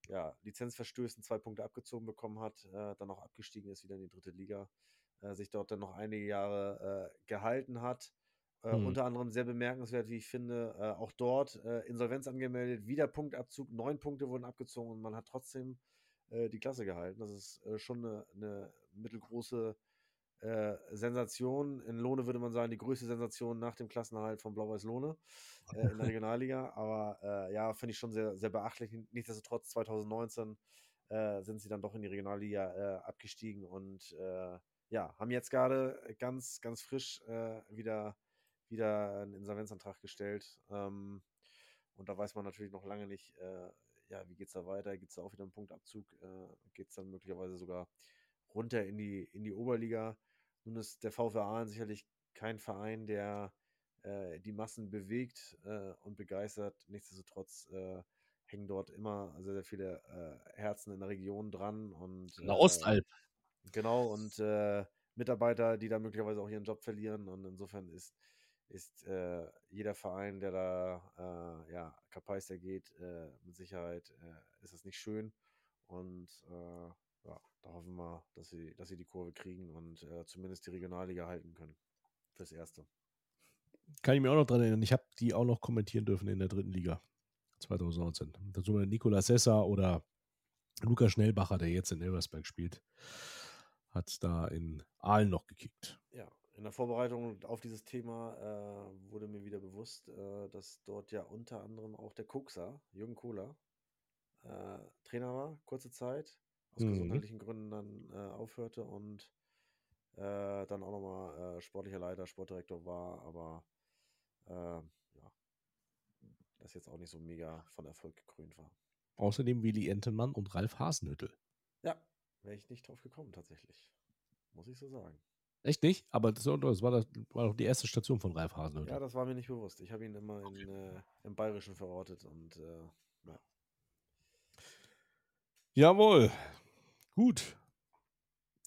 ja, Lizenzverstößen zwei Punkte abgezogen bekommen hat, äh, dann auch abgestiegen ist wieder in die dritte Liga, äh, sich dort dann noch einige Jahre gehalten hat. Hm. Unter anderem sehr bemerkenswert, wie ich finde, auch dort Insolvenz angemeldet, wieder Punktabzug, neun Punkte wurden abgezogen und man hat trotzdem die Klasse gehalten. Das ist schon eine, eine mittelgroße äh, Sensation. In Lohne würde man sagen, die größte Sensation nach dem Klassenerhalt von Blau-Weiß Lohne äh, in der *laughs* Regionalliga. Aber äh, ja, finde ich schon sehr, sehr beachtlich. Nichtsdestotrotz, 2019 äh, sind sie dann doch in die Regionalliga äh, abgestiegen und äh, ja, haben jetzt gerade ganz, ganz frisch wieder, wieder einen Insolvenzantrag gestellt. Ähm, und da weiß man natürlich noch lange nicht, ja, wie geht es da weiter? Gibt es da auch wieder einen Punktabzug? geht es dann möglicherweise sogar runter in die, in die Oberliga. Nun ist der VfA sicherlich kein Verein, der äh, die Massen bewegt äh, und begeistert. Nichtsdestotrotz äh, hängen dort immer sehr, sehr viele äh, Herzen in der Region dran. Und, in der Ostalb. Äh, genau, und äh, Mitarbeiter, die da möglicherweise auch ihren Job verlieren. Und insofern ist, ist jeder Verein, der da ja, Kapeister geht, mit Sicherheit ist das nicht schön. Und ja, da hoffen wir, dass sie, dass sie die Kurve kriegen und äh, zumindest die Regionalliga halten können. Fürs Erste. Kann ich mir auch noch dran erinnern. Ich habe die auch noch kommentieren dürfen in der dritten Liga 2019. Dazu mal Nikola Sessa oder Lukas Schnellbacher, der jetzt in Elversberg spielt, hat da in Aalen noch gekickt. Ja, in der Vorbereitung auf dieses Thema äh, wurde mir wieder bewusst, äh, dass dort ja unter anderem auch der Kuxer, Jürgen Kohler, äh, Trainer war, kurze Zeit, aus mhm. gesundheitlichen Gründen dann äh, aufhörte und äh, dann auch nochmal äh, sportlicher Leiter, Sportdirektor war, aber äh, ja, das jetzt auch nicht so mega von Erfolg gekrönt war. Außerdem Willi Entenmann und Ralf Hasenhüttel. Ja, wäre ich nicht drauf gekommen tatsächlich. Muss ich so sagen. Echt nicht? Aber das, das, war, das war doch die erste Station von Ralf Hasenhüttel. Ja, das war mir nicht bewusst. Ich habe ihn immer in, äh, im Bayerischen verortet und äh, ja. Jawohl. Gut.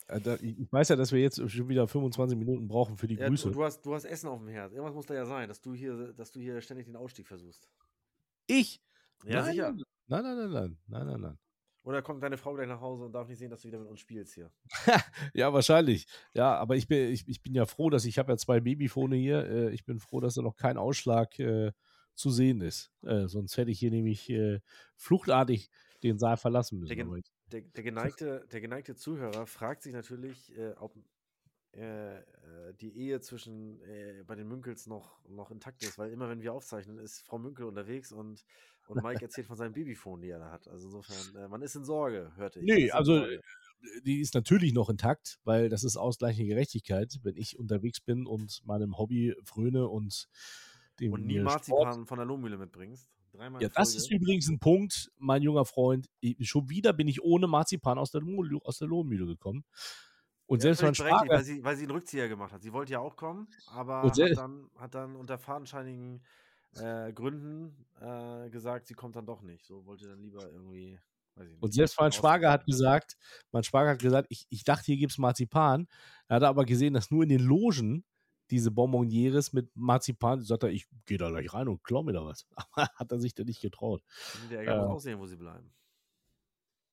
Äh, ich weiß ja, dass wir jetzt schon wieder 25 Minuten brauchen für die ja, Grüße. Du, du, hast, du hast Essen auf dem Herz. Irgendwas muss da ja sein, dass du hier, dass du hier ständig den Ausstieg versuchst. Ich? Ja, nein, sicher. Nein, nein, nein, nein, nein, nein, nein. Oder kommt deine Frau gleich nach Hause und darf nicht sehen, dass du wieder mit uns spielst hier? *laughs* ja, wahrscheinlich. Ja, aber ich bin, ich, ich bin ja froh, dass ich, habe ja zwei Babyfone hier. Äh, ich bin froh, dass da noch kein Ausschlag äh, zu sehen ist. Äh, sonst hätte ich hier nämlich äh, fluchtartig den Saal verlassen müssen. Der, der, der, geneigte, der geneigte Zuhörer fragt sich natürlich, äh, ob äh, äh, die Ehe zwischen äh, bei den Münkels noch, noch intakt ist, weil immer wenn wir aufzeichnen, ist Frau Münkel unterwegs und, und Mike erzählt von seinem Babyphone, die er da hat. Also insofern, äh, man ist in Sorge, hörte ich. Nee, also die ist natürlich noch intakt, weil das ist ausgleichende Gerechtigkeit, wenn ich unterwegs bin und meinem Hobby fröne und dem Und nie Marzipan von der Lohmühle mitbringst. Dreimal ja, das ist übrigens ein Punkt, mein junger Freund. Schon wieder bin ich ohne Marzipan aus der, aus der Lohnmühle gekommen. Und ja, selbst mein Schwager, weil sie, weil sie einen Rückzieher gemacht hat. Sie wollte ja auch kommen, aber hat dann, hat dann unter fadenscheinigen äh, Gründen äh, gesagt, sie kommt dann doch nicht. So wollte dann lieber irgendwie. Nicht, und selbst mein Schwager hat gesagt, mein Schwager hat gesagt, ich, ich dachte, hier gibt es Marzipan. Er hat aber gesehen, dass nur in den Logen diese Bonbonnieres mit Marzipan. Sagt er, ich gehe da gleich rein und klau mir da was. *laughs* Aber hat er sich da nicht getraut. Der Ärger äh, muss auch sehen, wo sie bleiben.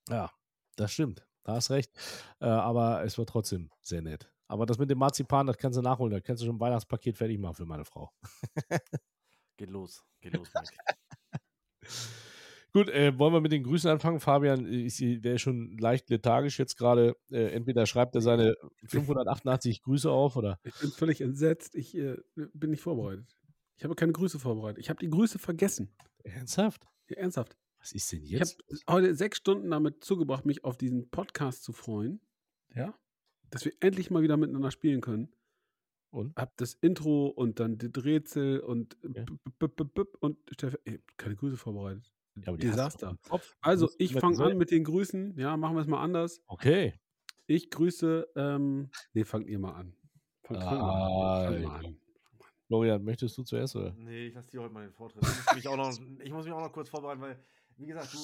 Ja, das stimmt. Da hast recht. Äh, aber es war trotzdem sehr nett. Aber das mit dem Marzipan, das kannst du nachholen. Da kannst du schon ein Weihnachtspaket fertig machen für meine Frau. *laughs* geht los. Geht los, Mike. *laughs* Gut, äh, wollen wir mit den Grüßen anfangen? Fabian, ich, der ist schon leicht lethargisch jetzt gerade. Äh, entweder schreibt er seine 588 Grüße auf oder. Ich bin völlig entsetzt. Ich äh, bin nicht vorbereitet. Ich habe keine Grüße vorbereitet. Ich habe die Grüße vergessen. Ernsthaft? Ja, ernsthaft. Was ist denn jetzt? Ich habe heute sechs Stunden damit zugebracht, mich auf diesen Podcast zu freuen. Ja. Dass wir endlich mal wieder miteinander spielen können. Und? Hab das Intro und dann das Rätsel und ja. und Stefan, keine Grüße vorbereitet. Ja, Desaster. Also, ich fange an mit den Grüßen. Ja, machen wir es mal anders. Okay. Ich grüße, ähm, nee, fangt ihr mal an. Fangt ah, mal an. Florian, möchtest du zuerst oder? Nee, ich lasse dir heute mal den Vortritt. Ich muss, mich auch noch, *laughs* ich muss mich auch noch kurz vorbereiten, weil, wie gesagt, du,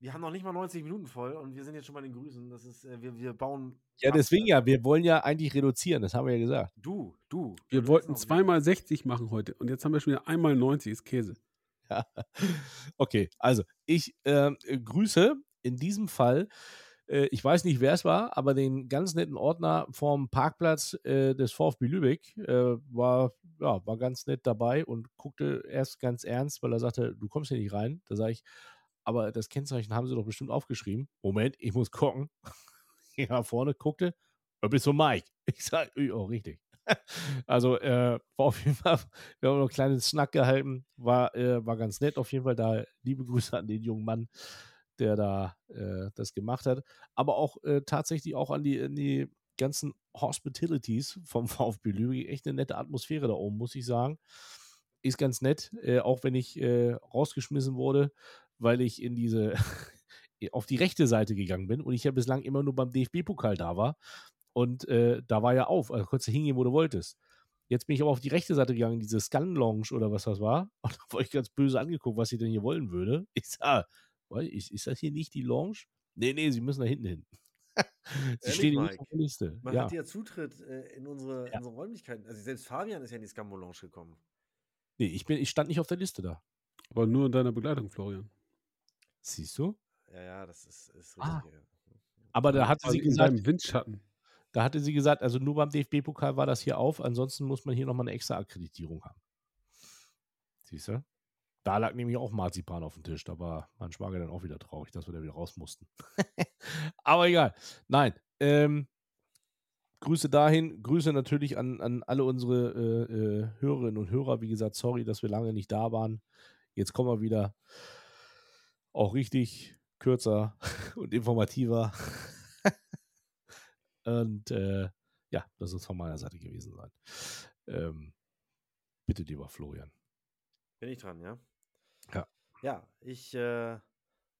wir haben noch nicht mal 90 Minuten voll und wir sind jetzt schon bei den Grüßen. Das ist, äh, wir, wir bauen. Ja, deswegen ja, wir wollen ja eigentlich reduzieren, das haben wir ja gesagt. Du, du. Wir wollten zweimal 60 machen heute und jetzt haben wir schon wieder einmal 90, ist Käse. *laughs* Ja. Okay, also ich äh, grüße in diesem Fall, äh, ich weiß nicht, wer es war, aber den ganz netten Ordner vom Parkplatz äh, des VfB Lübeck äh, war, ja, war ganz nett dabei und guckte erst ganz ernst, weil er sagte, du kommst hier nicht rein. Da sage ich, aber das Kennzeichen haben sie doch bestimmt aufgeschrieben. Moment, ich muss gucken. *laughs* Nach vorne guckte, bist du Mike. Ich sage, oh, richtig. Also äh, war auf jeden Fall, wir haben noch einen kleinen Snack gehalten, war, äh, war ganz nett auf jeden Fall. Da liebe Grüße an den jungen Mann, der da äh, das gemacht hat. Aber auch äh, tatsächlich auch an die, an die ganzen Hospitalities vom *laughs* VfB Lübeck. Echt eine nette Atmosphäre da oben, muss ich sagen. Ist ganz nett, äh, auch wenn ich äh, rausgeschmissen wurde, weil ich in diese *laughs* auf die rechte Seite gegangen bin und ich ja bislang immer nur beim DFB-Pokal da war. Und äh, da war ja auf, also konntest du hingehen, wo du wolltest. Jetzt bin ich aber auf die rechte Seite gegangen, diese Scan Lounge oder was das war. *laughs* Und da wurde ich ganz böse angeguckt, was sie denn hier wollen würde. Ich sag, ist, ist das hier nicht die Lounge? Nee, nee, sie müssen da hinten hin. *laughs* sie Ehrlich, stehen Mike? nicht auf der Liste. Man ja. hat ja Zutritt äh, in unsere, Ja. unsere Räumlichkeiten. Also selbst Fabian ist ja in die Scambo Lounge gekommen. Nee, ich, bin, ich stand nicht auf der Liste da. Aber nur in deiner Begleitung, Florian. Siehst du? Ja, ja, das ist, ist richtig. Ah. ja. Aber da hatte Also sie in gesagt, deinem Windschatten. Da hatte sie gesagt, also nur beim DFB-Pokal war das hier auf, ansonsten muss man hier nochmal eine extra Akkreditierung haben. Siehst du? Da lag nämlich auch Marzipan auf dem Tisch, da war mein Schwager dann auch wieder traurig, dass wir da wieder raus mussten. *laughs* Aber egal. Nein. Ähm, Grüße dahin, Grüße natürlich an, an alle unsere äh, äh, Hörerinnen und Hörer. Wie gesagt, sorry, dass wir lange nicht da waren. Jetzt kommen wir wieder. Auch richtig kürzer *laughs* und informativer. Und äh, ja, das ist von meiner Seite gewesen sein. Ähm, bitte, lieber Florian. Bin ich dran, ja? Ja. Ja, ich, äh,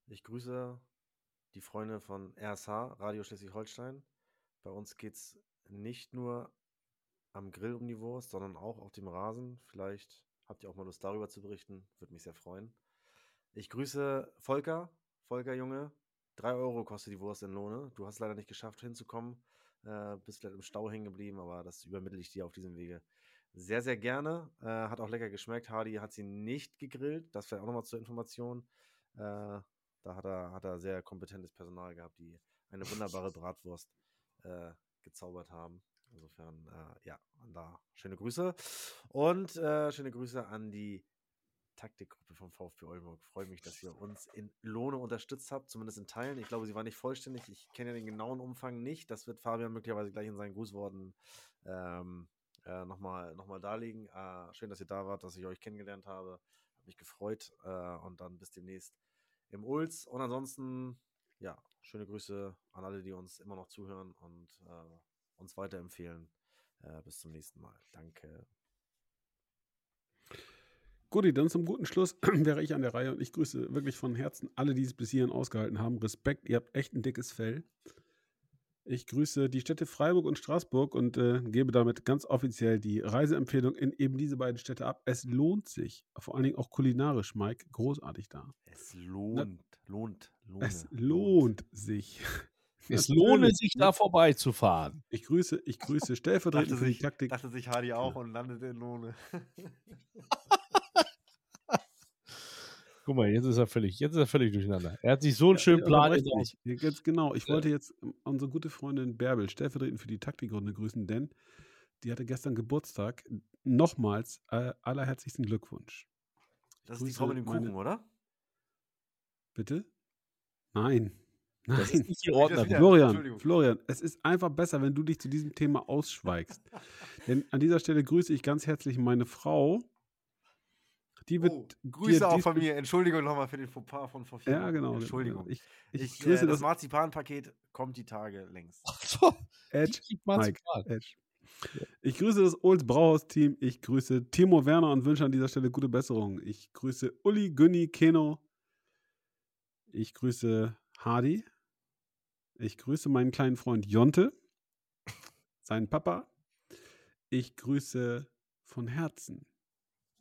ich grüße die Freunde von RSH, Radio Schleswig-Holstein. Bei uns geht es nicht nur am Grill um die Wurst, sondern auch auf dem Rasen. Vielleicht habt ihr auch mal Lust darüber zu berichten. Würde mich sehr freuen. Ich grüße Volker. Volker, Junge. 3 Euro kostet die Wurst in Lohne. Du hast leider nicht geschafft hinzukommen. Äh, bist vielleicht im Stau hängen geblieben, aber das übermittle ich dir auf diesem Wege sehr, sehr gerne. Äh, hat auch lecker geschmeckt. Hardy hat sie nicht gegrillt. Das vielleicht auch nochmal zur Information. Äh, da hat er, hat er sehr kompetentes Personal gehabt, die eine wunderbare *laughs* Bratwurst äh, gezaubert haben. Insofern, äh, ja, da schöne Grüße. Und äh, schöne Grüße an die Taktikgruppe vom VfB Oldenburg. Freue mich, dass ihr uns in Lohne unterstützt habt, zumindest in Teilen. Ich glaube, sie war nicht vollständig. Ich kenne ja den genauen Umfang nicht. Das wird Fabian möglicherweise gleich in seinen Grußworten ähm, äh, nochmal noch mal darlegen. Äh, schön, dass ihr da wart, dass ich euch kennengelernt habe. Hat mich gefreut. Äh, und dann bis demnächst im Ulz. Und ansonsten, ja, schöne Grüße an alle, die uns immer noch zuhören und äh, uns weiterempfehlen. Äh, bis zum nächsten Mal. Danke. Guti, dann zum guten Schluss *clears throat* wäre ich an der Reihe und ich grüße wirklich von Herzen alle, die es bis hierhin ausgehalten haben. Respekt, ihr habt echt ein dickes Fell. Ich grüße die Städte Freiburg und Straßburg und äh, gebe damit ganz offiziell die Reiseempfehlung in eben diese beiden Städte ab. Es lohnt sich, vor allen Dingen auch kulinarisch, Mike, großartig da. Es lohnt, lohnt, lohnt. Es lohnt sich. *laughs* Es lohne sich, da vorbeizufahren. Ich grüße, ich grüße *laughs* stellvertretend Dachte für die sich, Taktik. dachte sich Hardy auch und landete in Lohne. *laughs* Guck mal, jetzt ist er völlig, jetzt ist er völlig durcheinander. Er hat sich so einen schönen Ja, Plan Ganz genau. Ich Ja. wollte jetzt ähm, unsere gute Freundin Bärbel stellvertretend für die Taktikrunde grüßen, denn die hatte gestern Geburtstag. Nochmals äh, allerherzlichsten Glückwunsch. Das ist die Frau mit dem meine- Kuchen, oder? Bitte? Nein. Nein. Das ist nicht die wieder- Florian, Entschuldigung. Florian, es ist einfach besser, wenn du dich zu diesem Thema ausschweigst. *laughs* Denn an dieser Stelle grüße ich ganz herzlich meine Frau. Die wird Oh, dir Grüße auch von mir. Entschuldigung nochmal für den Fauxpas von vor vier Ja, genau. genau. Entschuldigung. Ich, Ich, ich, äh, grüße das das Marzipanpaket kommt die Tage längst. Edge. Ich Mike, Edge. Ich grüße das Olds Brauhaus-Team. Ich grüße Timo Werner und wünsche an dieser Stelle gute Besserung. Ich grüße Uli, Günni, Keno. Ich grüße Hardy. Ich grüße meinen kleinen Freund Jonte, seinen Papa. Ich grüße von Herzen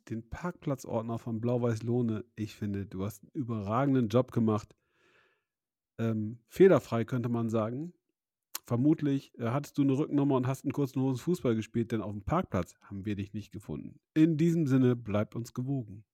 den Parkplatzordner von Blau-Weiß-Lohne. Ich finde, du hast einen überragenden Job gemacht. ähm, fehlerfrei, könnte man sagen. Vermutlich äh, hattest du eine Rückennummer und hast einen kurzen Hosen Fußball gespielt, denn auf dem Parkplatz haben wir dich nicht gefunden. In diesem Sinne, bleibt uns gewogen.